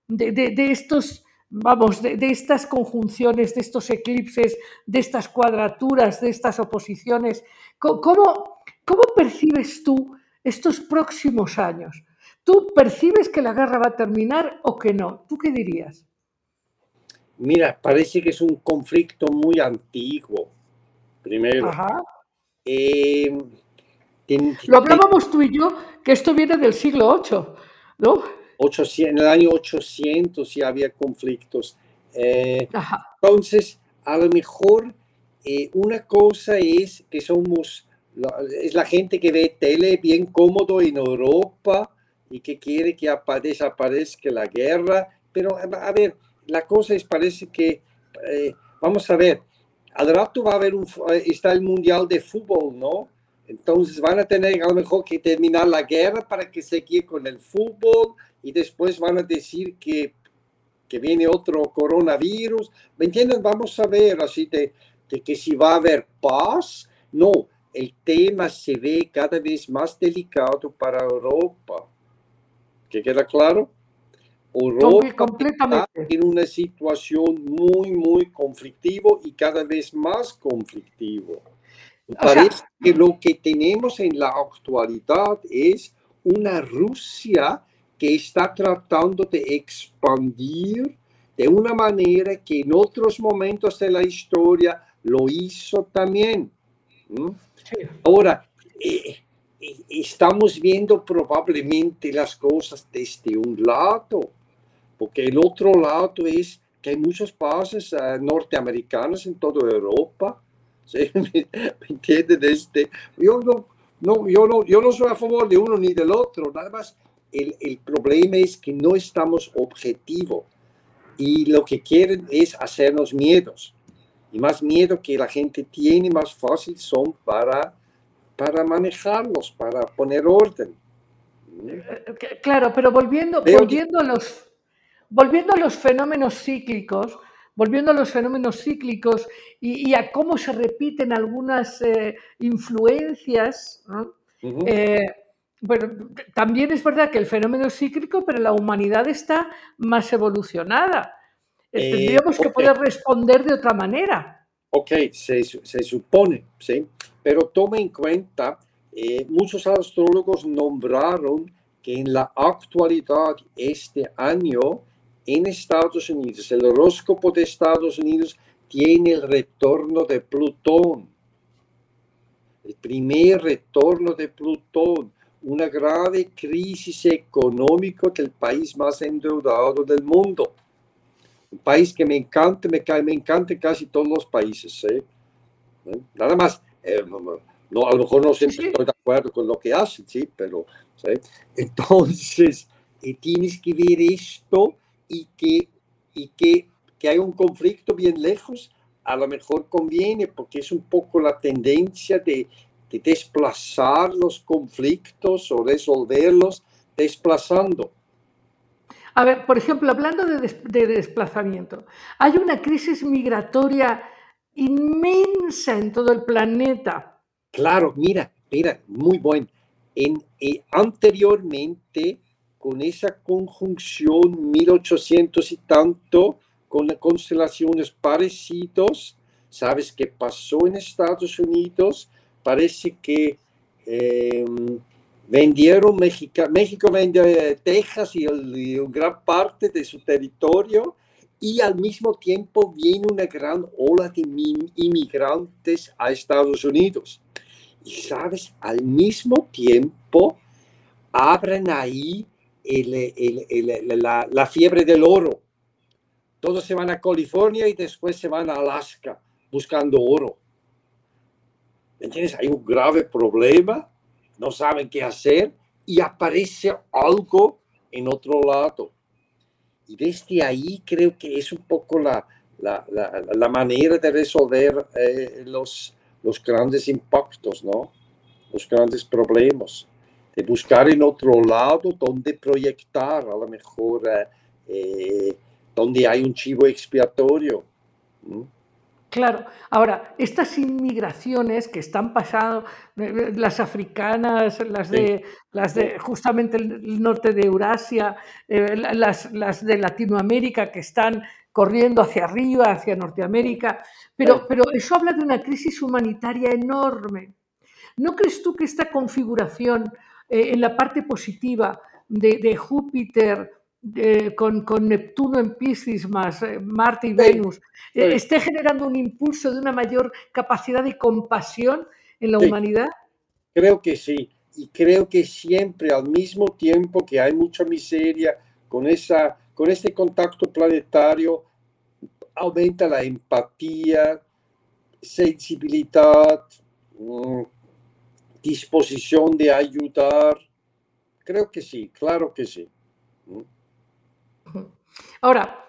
de, de- estos, vamos, de, de estas conjunciones, de estos eclipses, de estas cuadraturas, de estas oposiciones, ¿cómo, cómo percibes tú estos próximos años? ¿Tú percibes que la guerra va a terminar o que no? ¿Tú qué dirías? Mira, parece que es un conflicto muy antiguo. Primero, Ajá. Eh, ten- Lo hablábamos tú y yo, que esto viene del siglo VIII, ¿no? 800 en el año 800 ya había conflictos. Eh, entonces, a lo mejor eh, una cosa es que somos, la- es la gente que ve tele bien cómodo en Europa, y que quiere que desaparezca la guerra, pero a ver, la cosa es, parece que, eh, vamos a ver, al rato va a haber un, está el Mundial de Fútbol, ¿no? Entonces van a tener a lo mejor que terminar la guerra para que se quede con el fútbol y después van a decir que, que viene otro coronavirus. ¿Me entienden? Vamos a ver así de, de que si va a haber paz. No, el tema se ve cada vez más delicado para Europa. ¿Qué queda claro? Europa está en una situación muy, muy conflictivo y cada vez más conflictivo. Parece que lo que tenemos en la actualidad es una Rusia que está tratando de expandir de una manera que en otros momentos de la historia lo hizo también. Ahora, eh, eh, estamos viendo probablemente las cosas desde un lado, porque el otro lado es que hay muchos países uh, norteamericanos en toda Europa. [LAUGHS] ¿sí? ¿Me, entienden? Este, yo, no, no, yo, no, yo no soy a favor de uno ni del otro, nada más el, el problema es que no estamos objetivos y lo que quieren es hacernos miedos. Y más miedo que la gente tiene, más fácil son para, para manejarlos, para poner orden. Eh, claro, pero volviendo, volviendo a los volviendo a los fenómenos cíclicos, volviendo a los fenómenos cíclicos y, a cómo se repiten algunas eh, influencias, eh, bueno, también es verdad que el fenómeno es cíclico, pero la humanidad está más evolucionada. Eh, tendríamos que poder responder de otra manera. Ok, se, se supone, ¿sí? Pero tome en cuenta, muchos astrólogos nombraron que en la actualidad, este año, en Estados Unidos, el horóscopo de Estados Unidos tiene el retorno de Plutón. El primer retorno de Plutón, una grave crisis económica del país más endeudado del mundo. Un país que me encanta, me, me encanta casi todos los países. ¿eh? Nada más, eh, no, a lo mejor no siempre estoy de acuerdo con lo que hacen, ¿sí? pero [LAUGHS] entonces eh, tienes que ver esto y que, y que, que hay un conflicto bien lejos, a lo mejor conviene porque es un poco la tendencia de, de desplazar los conflictos o resolverlos desplazando. A ver, por ejemplo, hablando de, de, desplazamiento, hay una crisis migratoria inmensa en todo el planeta. Claro, mira, mira, muy bueno. En, eh, anteriormente con esa conjunción 1800 y tanto, con constelaciones parecidos, ¿sabes qué pasó en Estados Unidos? Parece que em, vendieron México, México vende Texas y, gran parte de su territorio y al mismo tiempo viene una gran ola de inmigrantes a Estados Unidos. Y sabes, al mismo tiempo abren ahí la, fiebre del oro. Todos se van a California y después se van a Alaska buscando oro. ¿Entiendes? Hay un grave problema, no saben qué hacer y aparece algo en otro lado. Y desde ahí creo que es un poco la, la, manera de resolver eh, los, los grandes impactos, ¿no? Los grandes problemas de buscar en otro lado donde proyectar, a lo mejor eh, eh, donde hay un chivo expiatorio. Claro, ahora, estas inmigraciones que están pasando, eh, las africanas, las de, las de justamente el norte de Eurasia, las, las, de Latinoamérica que están corriendo hacia arriba, hacia Norteamérica, pero, pero eso habla de una crisis humanitaria enorme. ¿No crees tú que esta configuración eh, en la parte positiva de, Júpiter con, Neptuno en Piscis más eh, Marte y Venus, eh, esté generando un impulso de una mayor capacidad de compasión en la humanidad? Creo que sí, y creo que siempre al mismo tiempo que hay mucha miseria, con, esa, con este contacto planetario, aumenta la empatía, sensibilidad, mm, disposición de ayudar, creo que sí, claro que sí. Ahora,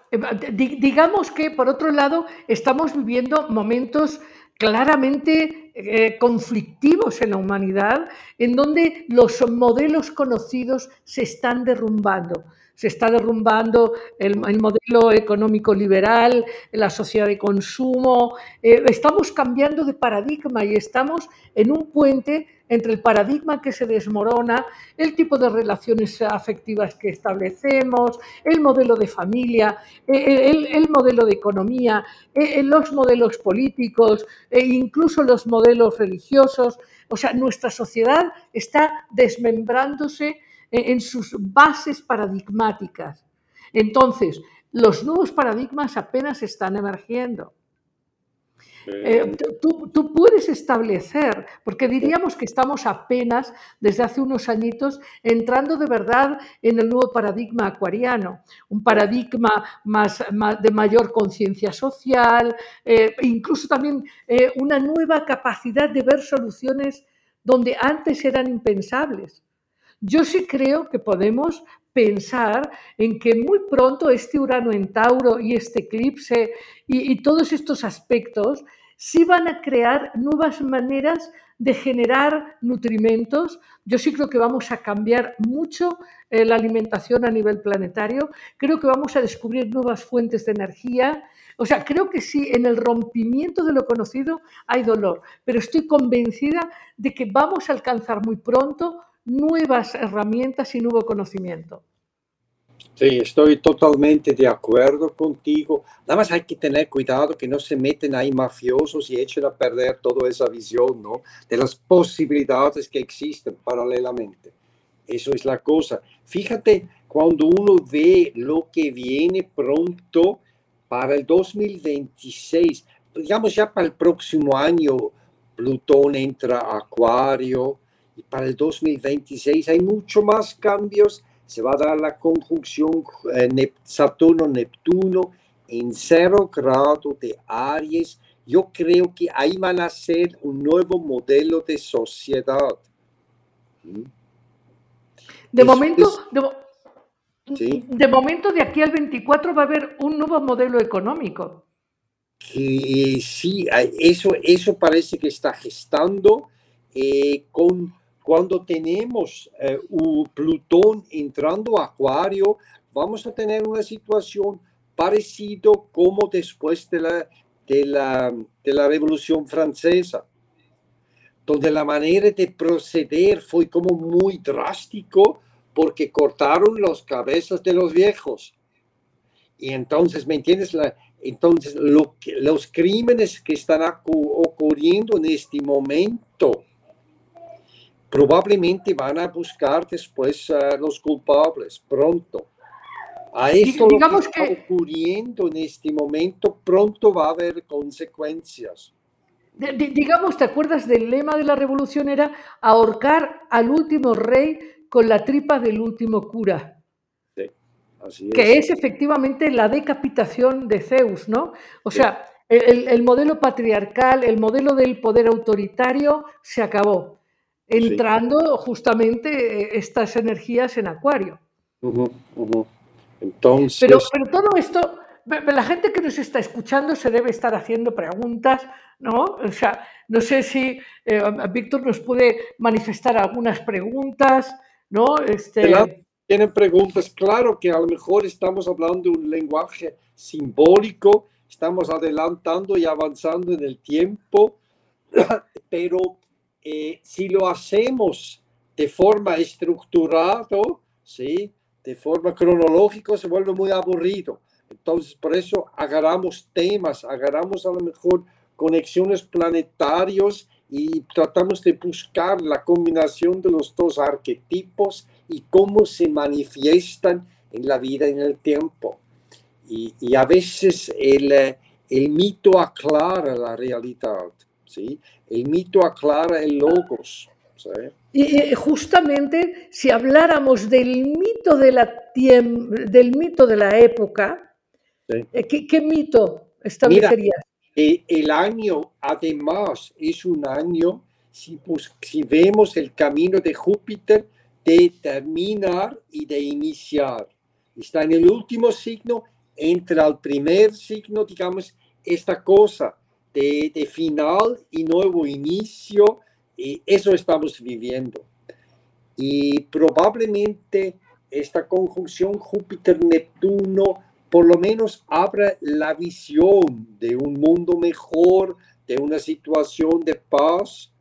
digamos que, por otro lado, estamos viviendo momentos claramente eh, conflictivos en la humanidad, en donde los modelos conocidos se están derrumbando se está derrumbando el, modelo económico liberal, la sociedad de consumo. Eh, estamos cambiando de paradigma y estamos en un puente entre el paradigma que se desmorona, el tipo de relaciones afectivas que establecemos, el modelo de familia, eh, el, modelo de economía, eh, los modelos políticos e incluso los modelos religiosos. O sea, nuestra sociedad está desmembrándose en sus bases paradigmáticas. Entonces, los nuevos paradigmas apenas están emergiendo. Eh, tú, puedes establecer, porque diríamos que estamos apenas desde hace unos añitos entrando de verdad en el nuevo paradigma acuariano, un paradigma más, de mayor conciencia social, eh, incluso también eh, una nueva capacidad de ver soluciones donde antes eran impensables. Yo sí creo que podemos pensar en que muy pronto este Urano en Tauro y este eclipse y, todos estos aspectos sí van a crear nuevas maneras de generar nutrimentos. Yo sí creo que vamos a cambiar mucho eh, la alimentación a nivel planetario. Creo que vamos a descubrir nuevas fuentes de energía. O sea, creo que sí, en el rompimiento de lo conocido hay dolor, pero estoy convencida de que vamos a alcanzar muy pronto nuevas herramientas y nuevo conocimiento. Sí, estoy totalmente de acuerdo contigo. Nada más hay que tener cuidado que no se meten ahí mafiosos y echen a perder toda esa visión, ¿no? De las posibilidades que existen paralelamente. Eso es la cosa. Fíjate, cuando uno ve lo que viene pronto para el 2026, digamos ya para el próximo año, Plutón entra a Acuario, y para el 2026 hay mucho más cambios. Se va a dar la conjunción eh, Saturno-Neptuno en cero grado de Aries. Yo creo que ahí van a ser un nuevo modelo de sociedad. ¿Mm? De momento, de, momento, de aquí al 24 va a haber un nuevo modelo económico. sí, eso, eso parece que está gestando eh, con cuando tenemos eh, un Plutón entrando a Acuario, vamos a tener una situación parecida como después de la, de la, de la Revolución Francesa, donde la manera de proceder fue como muy drástico porque cortaron las cabezas de los viejos. Y entonces, ¿me entiendes? La, entonces, lo los crímenes que están ocurriendo en este momento probablemente van a buscar después a los culpables pronto. A esto Digamos lo que, está ocurriendo en este momento, pronto va a haber consecuencias. digamos, ¿te acuerdas del lema de la revolución? Era ahorcar al último rey con la tripa del último cura. Sí, así es. Que es efectivamente la decapitación de Zeus, ¿no? O sea, el, el modelo patriarcal, el modelo del poder autoritario se acabó entrando justamente eh, estas energías en Acuario. Entonces... Pero, pero todo esto, la gente que nos está escuchando se debe estar haciendo preguntas, ¿no? O sea, no sé si eh, Víctor nos puede manifestar algunas preguntas, ¿no? Este... Tienen preguntas, claro que a lo mejor estamos hablando de un lenguaje simbólico, estamos adelantando y avanzando en el tiempo, [CLEARS THROAT] pero eh, si lo hacemos de forma estructurada, ¿sí? de forma cronológica, se vuelve muy aburrido. Entonces, por eso agarramos temas, agarramos a lo mejor conexiones planetarios y tratamos de buscar la combinación de los dos arquetipos y cómo se manifiestan en la vida en el tiempo. Y, y a veces el, eh, el mito aclara la realidad. ¿Sí? El mito aclara el logos. Y justamente si habláramos del mito de la, del mito de la época, eh, ¿qué, mito establecería? Eh, el año además es un año, si, si vemos el camino de Júpiter, de terminar y de iniciar. Está en el último signo, entra al primer signo, digamos, esta cosa de, final y nuevo inicio, y eso estamos viviendo. Y probablemente esta conjunción Júpiter-Neptuno por lo menos abra la visión de un mundo mejor, de una situación de paz,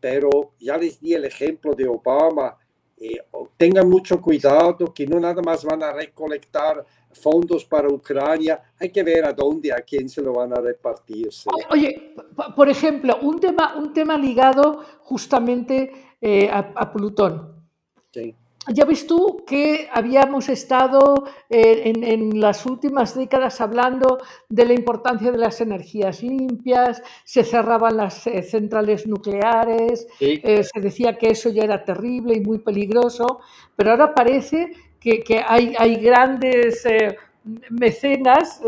pero ya les di el ejemplo de Obama. Eh, tengan mucho cuidado que no nada más van a recolectar fondos para Ucrania, hay que ver a dónde, a quién se lo van a repartir. Oye, por ejemplo, un tema, un tema ligado justamente eh, a, a, Plutón. Sí. Ya ves tú que habíamos estado eh, en, en, las últimas décadas hablando de la importancia de las energías limpias, se cerraban las eh, centrales nucleares, sí. eh, se decía que eso ya era terrible y muy peligroso, pero ahora parece que, que hay, hay, grandes eh, mecenas,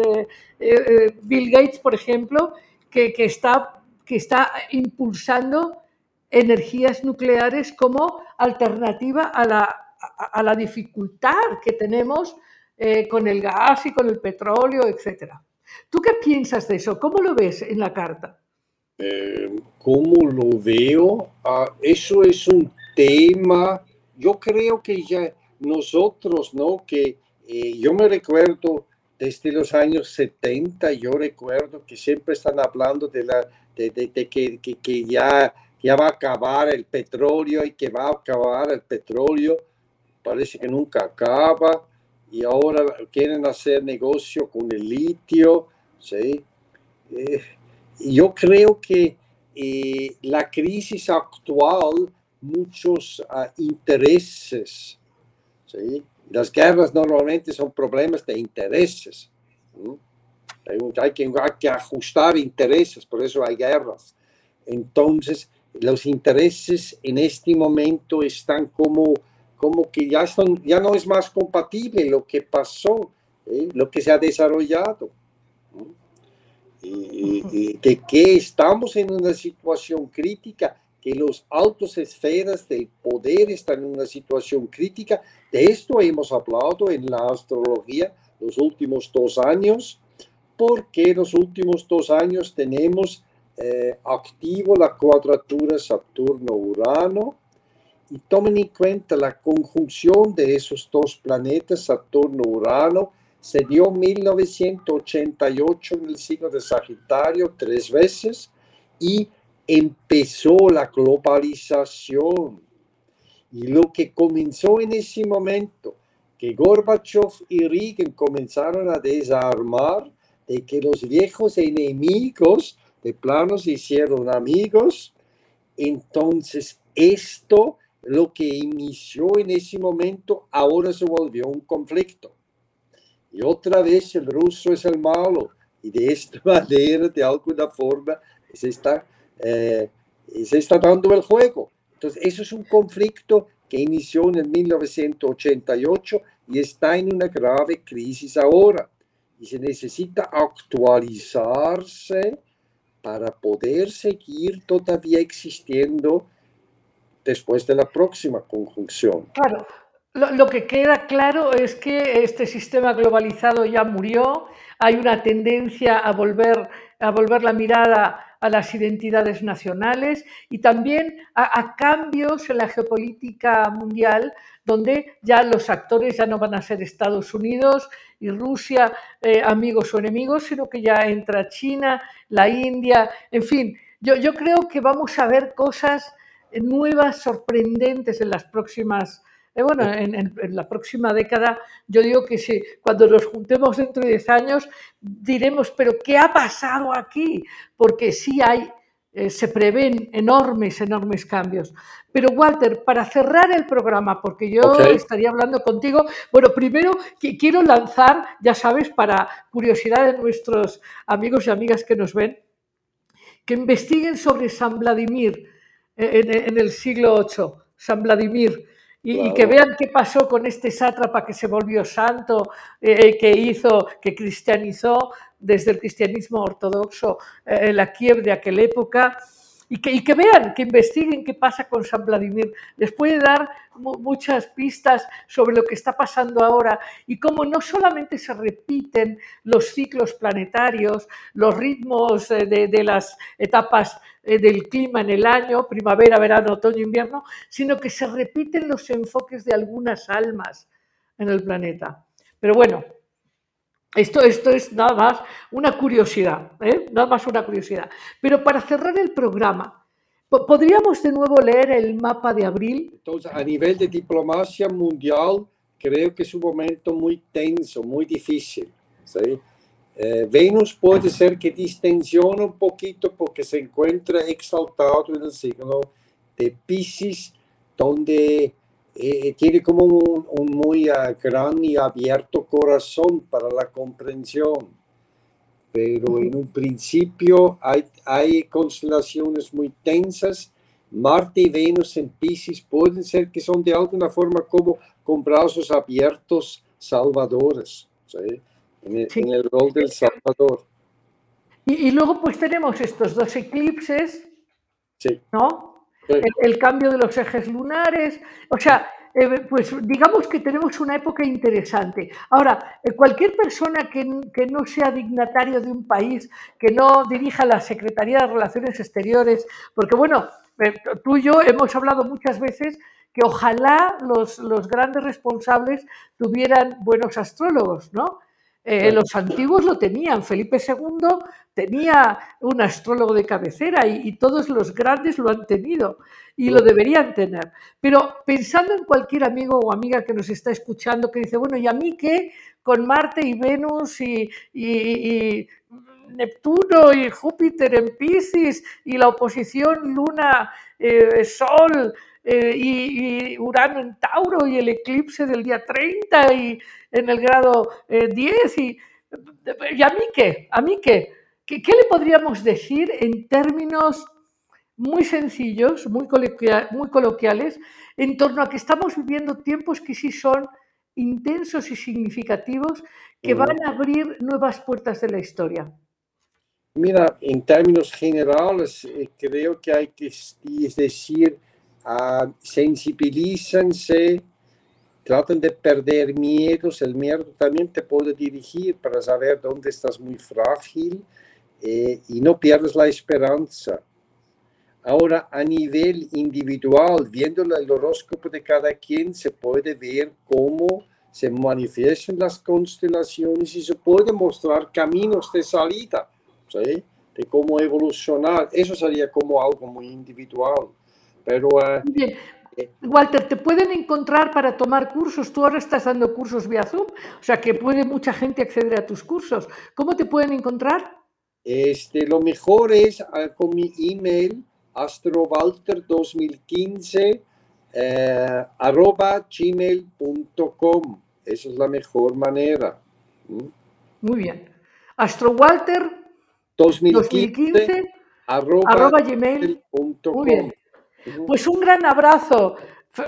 eh, Bill Gates, por ejemplo, que, que, está, que está impulsando energías nucleares como alternativa a la, a, la dificultad que tenemos eh, con el gas y con el petróleo, etc. ¿Tú qué piensas de eso? ¿Cómo lo ves en la carta? Eh, ¿Cómo lo veo? Ah, eso es un tema, yo creo que ya nosotros, ¿no? Que eh, yo me recuerdo desde los años 70, yo recuerdo que siempre están hablando de, la, de, que, que ya ya va a acabar el petróleo y que va a acabar el petróleo. Parece que nunca acaba y ahora quieren hacer negocio con el litio. ¿sí? Eh, yo creo que eh, la crisis actual, muchos uh, intereses, ¿sí? las guerras normalmente son problemas de intereses. ¿sí? Hay, hay, que, hay que ajustar intereses, por eso hay guerras. Entonces, los intereses en este momento están como, como que ya, son, ya no es más compatible lo que pasó, ¿eh? lo que se ha desarrollado. ¿eh? Y, y, de que estamos en una situación crítica, que los altos esferas del poder están en una situación crítica. De esto hemos hablado en la astrología los últimos dos años, porque los últimos dos años tenemos eh, activo la cuadratura Saturno-Urano y tomen en cuenta la conjunción de esos dos planetas, Saturno-Urano, se dio en 1988 en el signo de Sagitario tres veces y empezó la globalización. Y lo que comenzó en ese momento, que Gorbachev y Reagan comenzaron a desarmar de que los viejos enemigos de plano se hicieron amigos. Entonces, esto, lo que inició en ese momento, ahora se volvió un conflicto. Y otra vez el ruso es el malo. Y de esta [LAUGHS] manera, de alguna forma, se está, eh, se está dando el juego. Entonces, eso es un conflicto que inició en el 1988 y está en una grave crisis ahora. Y se necesita actualizarse para poder seguir todavía existiendo después de la próxima conjunción. Claro, lo, que queda claro es que este sistema globalizado ya murió, hay una tendencia a volver, a volver la mirada a las identidades nacionales y también a, a, cambios en la geopolítica mundial, donde ya los actores ya no van a ser Estados Unidos y Rusia, eh, amigos o enemigos, sino que ya entra China, la India, en fin, yo, yo creo que vamos a ver cosas nuevas, sorprendentes en las próximas eh, bueno, en, en, en, la próxima década, yo digo que si cuando nos juntemos dentro de 10 años, diremos, pero ¿qué ha pasado aquí? Porque sí hay, eh, se prevén enormes, enormes cambios. Pero Walter, para cerrar el programa, porque yo okay. estaría hablando contigo, bueno, primero que quiero lanzar, ya sabes, para curiosidad de nuestros amigos y amigas que nos ven, que investiguen sobre San Vladimir en, en el siglo VIII, San Vladimir y, wow. y, que vean qué pasó con este sátrapa que se volvió santo, eh, que hizo, que cristianizó desde el cristianismo ortodoxo eh, la Kiev de aquella época. Y que, vean, que investiguen qué pasa con San Vladimir. Les puede dar muchas pistas sobre lo que está pasando ahora y cómo no solamente se repiten los ciclos planetarios, los ritmos eh, de, de las etapas eh, del clima en el año, primavera, verano, otoño, invierno, sino que se repiten los enfoques de algunas almas en el planeta. Pero bueno, esto, esto es nada más una curiosidad, ¿eh? nada más una curiosidad. Pero para cerrar el programa, ¿podríamos de nuevo leer el mapa de abril? Entonces, a nivel de diplomacia mundial, creo que es un momento muy tenso, muy difícil. ¿sí? Eh, Venus puede ser que distensione un poquito porque se encuentra exaltado en el signo de Pisces, donde eh, tiene como un, un muy uh, gran y abierto corazón para la comprensión. Pero en un principio hay, hay constelaciones muy tensas. Marte y Venus en Pisces pueden ser que son de alguna forma como con brazos abiertos salvadores, ¿sí? en, el, Sí. en el rol del salvador. Y, y luego pues tenemos estos dos eclipses, Sí. ¿no? El, cambio de los ejes lunares, o sea, eh, pues digamos que tenemos una época interesante. Ahora, eh, cualquier persona que, que no sea dignatario de un país, que no dirija la Secretaría de Relaciones Exteriores, porque bueno, eh, tú y yo hemos hablado muchas veces que ojalá los, los grandes responsables tuvieran buenos astrólogos, ¿no? Eh, los antiguos lo tenían, Felipe II tenía un astrólogo de cabecera y, y todos los grandes lo han tenido y lo deberían tener. Pero pensando en cualquier amigo o amiga que nos está escuchando que dice, bueno, ¿y a mí qué con Marte y Venus y, y- y Neptuno y Júpiter en Piscis y la oposición Luna, eh, Sol eh, y, y Urano en Tauro y el eclipse del día 30 y en el grado eh, 10 y, ¿y a mí qué? ¿A mí qué? ¿Qué, qué le podríamos decir en términos muy sencillos, muy, coloquia- muy coloquiales, en torno a que estamos viviendo tiempos que sí son intensos y significativos, que van a abrir nuevas puertas de la historia? Mira, en términos generales, eh, creo que hay que decir, ah, sensibilícense, traten de perder miedos. El miedo también te puede dirigir para saber dónde estás muy frágil eh, y no pierdas la esperanza. Ahora, a nivel individual, viendo el horóscopo de cada quien, se puede ver cómo se manifiestan las constelaciones y se puede mostrar caminos de salida. ¿sí? de cómo evolucionar. Eso sería como algo muy individual. Pero eh, Muy Bien. Walter, ¿te pueden encontrar para tomar cursos? Tú ahora estás dando cursos vía Zoom, o sea que puede mucha gente acceder a tus cursos. ¿Cómo te pueden encontrar? este, lo mejor es eh, con mi email astrowalter2015 eh, arroba gmail.com. Esa es la mejor manera. ¿Mm? Muy bien. AstroWalter 2015, 2015 arroba, arroba gmail. gmail.com. Muy bien. Pues un gran abrazo.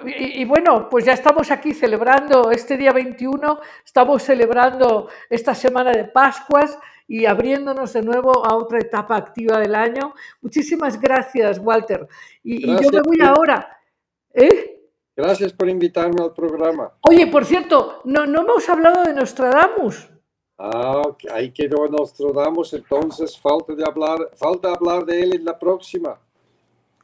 Y, y bueno, pues ya estamos aquí celebrando este día 21, estamos celebrando esta semana de Pascuas y abriéndonos de nuevo a otra etapa activa del año. Muchísimas gracias, Walter. Y, y yo me voy ahora. ¿Eh? Gracias por invitarme al programa. Oye, por cierto, no, no hemos hablado de Nostradamus. Ah, ahí quedó Nostradamus, entonces falta de hablar, falta hablar de él en la próxima.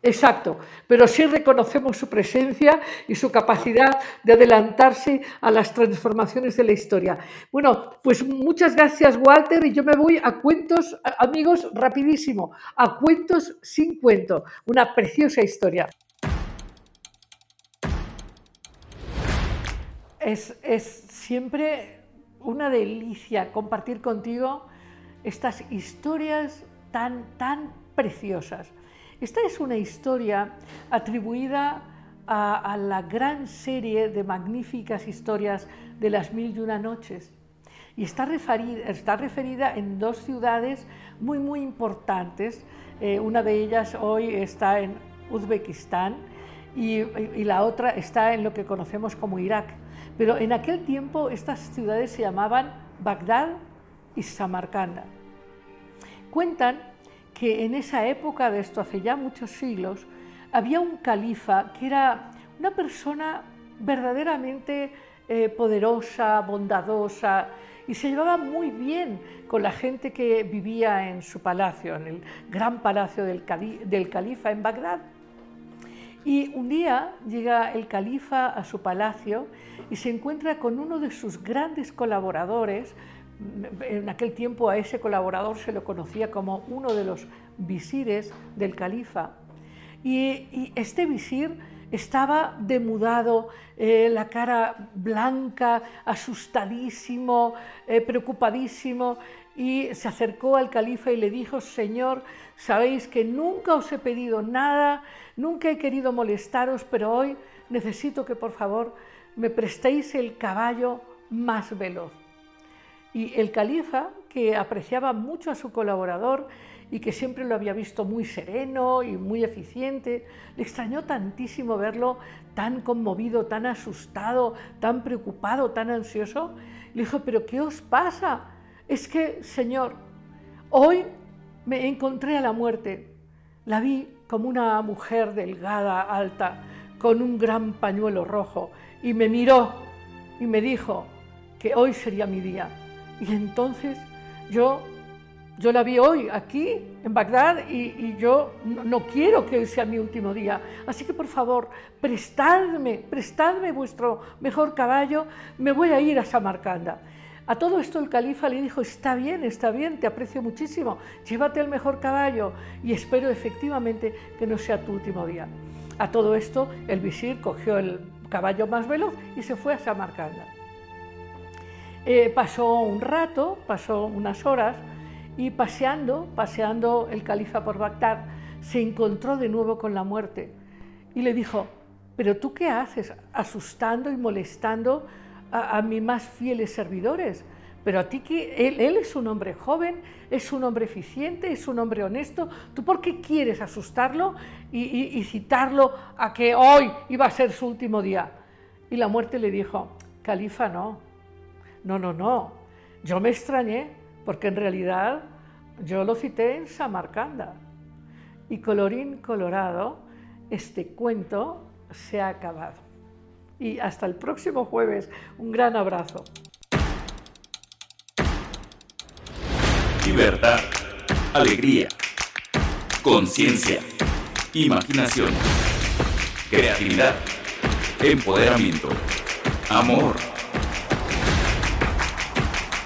Exacto, pero sí reconocemos su presencia y su capacidad de adelantarse a las transformaciones de la historia. Bueno, pues muchas gracias Walter y yo me voy a cuentos, amigos, rapidísimo, a cuentos sin cuento, una preciosa historia. Es, es siempre una delicia compartir contigo estas historias tan, tan preciosas. Esta es una historia atribuida a, la gran serie de magníficas historias de las mil y una noches. Y está referida, está referida en dos ciudades muy, muy importantes. Eh, una de ellas hoy está en Uzbekistán y la otra está en lo que conocemos como Irak. Pero en aquel tiempo estas ciudades se llamaban Bagdad y Samarcanda. Cuentan que en esa época, de esto hace ya muchos siglos, había un califa que era una persona verdaderamente eh, poderosa, bondadosa, y se llevaba muy bien con la gente que vivía en su palacio, en el gran palacio del, del califa en Bagdad. Y un día llega el califa a su palacio y se encuentra con uno de sus grandes colaboradores. En aquel tiempo a ese colaborador se lo conocía como uno de los visires del califa. Y, este visir estaba demudado, eh, la cara blanca, asustadísimo, eh, preocupadísimo, y se acercó al califa y le dijo, Señor, sabéis que nunca os he pedido nada, nunca he querido molestaros, pero hoy necesito que por favor me prestéis el caballo más veloz. Y el califa, que apreciaba mucho a su colaborador y que siempre lo había visto muy sereno y muy eficiente, le extrañó tantísimo verlo tan conmovido, tan asustado, tan preocupado, tan ansioso. Le dijo, pero ¿qué os pasa? Es que, Señor, hoy me encontré a la muerte. La vi como una mujer delgada, alta, con un gran pañuelo rojo, y me miró y me dijo que hoy sería mi día. Y entonces yo, yo la vi hoy aquí en Bagdad y, yo no, no, quiero que sea mi último día. Así que por favor, prestadme, prestadme vuestro mejor caballo, me voy a ir a Samarcanda. A todo esto el califa le dijo, está bien, está bien, te aprecio muchísimo, llévate el mejor caballo y espero efectivamente que no sea tu último día. A todo esto el visir cogió el caballo más veloz y se fue a Samarcanda. Eh, pasó un rato, pasó unas horas y paseando, paseando el califa por Bagdad, se encontró de nuevo con la muerte y le dijo, pero tú qué haces asustando y molestando a, mis más fieles servidores. Pero a ti él, es un hombre joven, es un hombre eficiente, es un hombre honesto. ¿Tú por qué quieres asustarlo y, citarlo a que hoy iba a ser su último día? Y la muerte le dijo, Califa, no, no, no, no. Yo me extrañé porque en realidad yo lo cité en Samarcanda. Y colorín colorado, este cuento se ha acabado y hasta el próximo jueves. Un gran abrazo. Libertad, alegría, conciencia, imaginación, creatividad, empoderamiento, amor.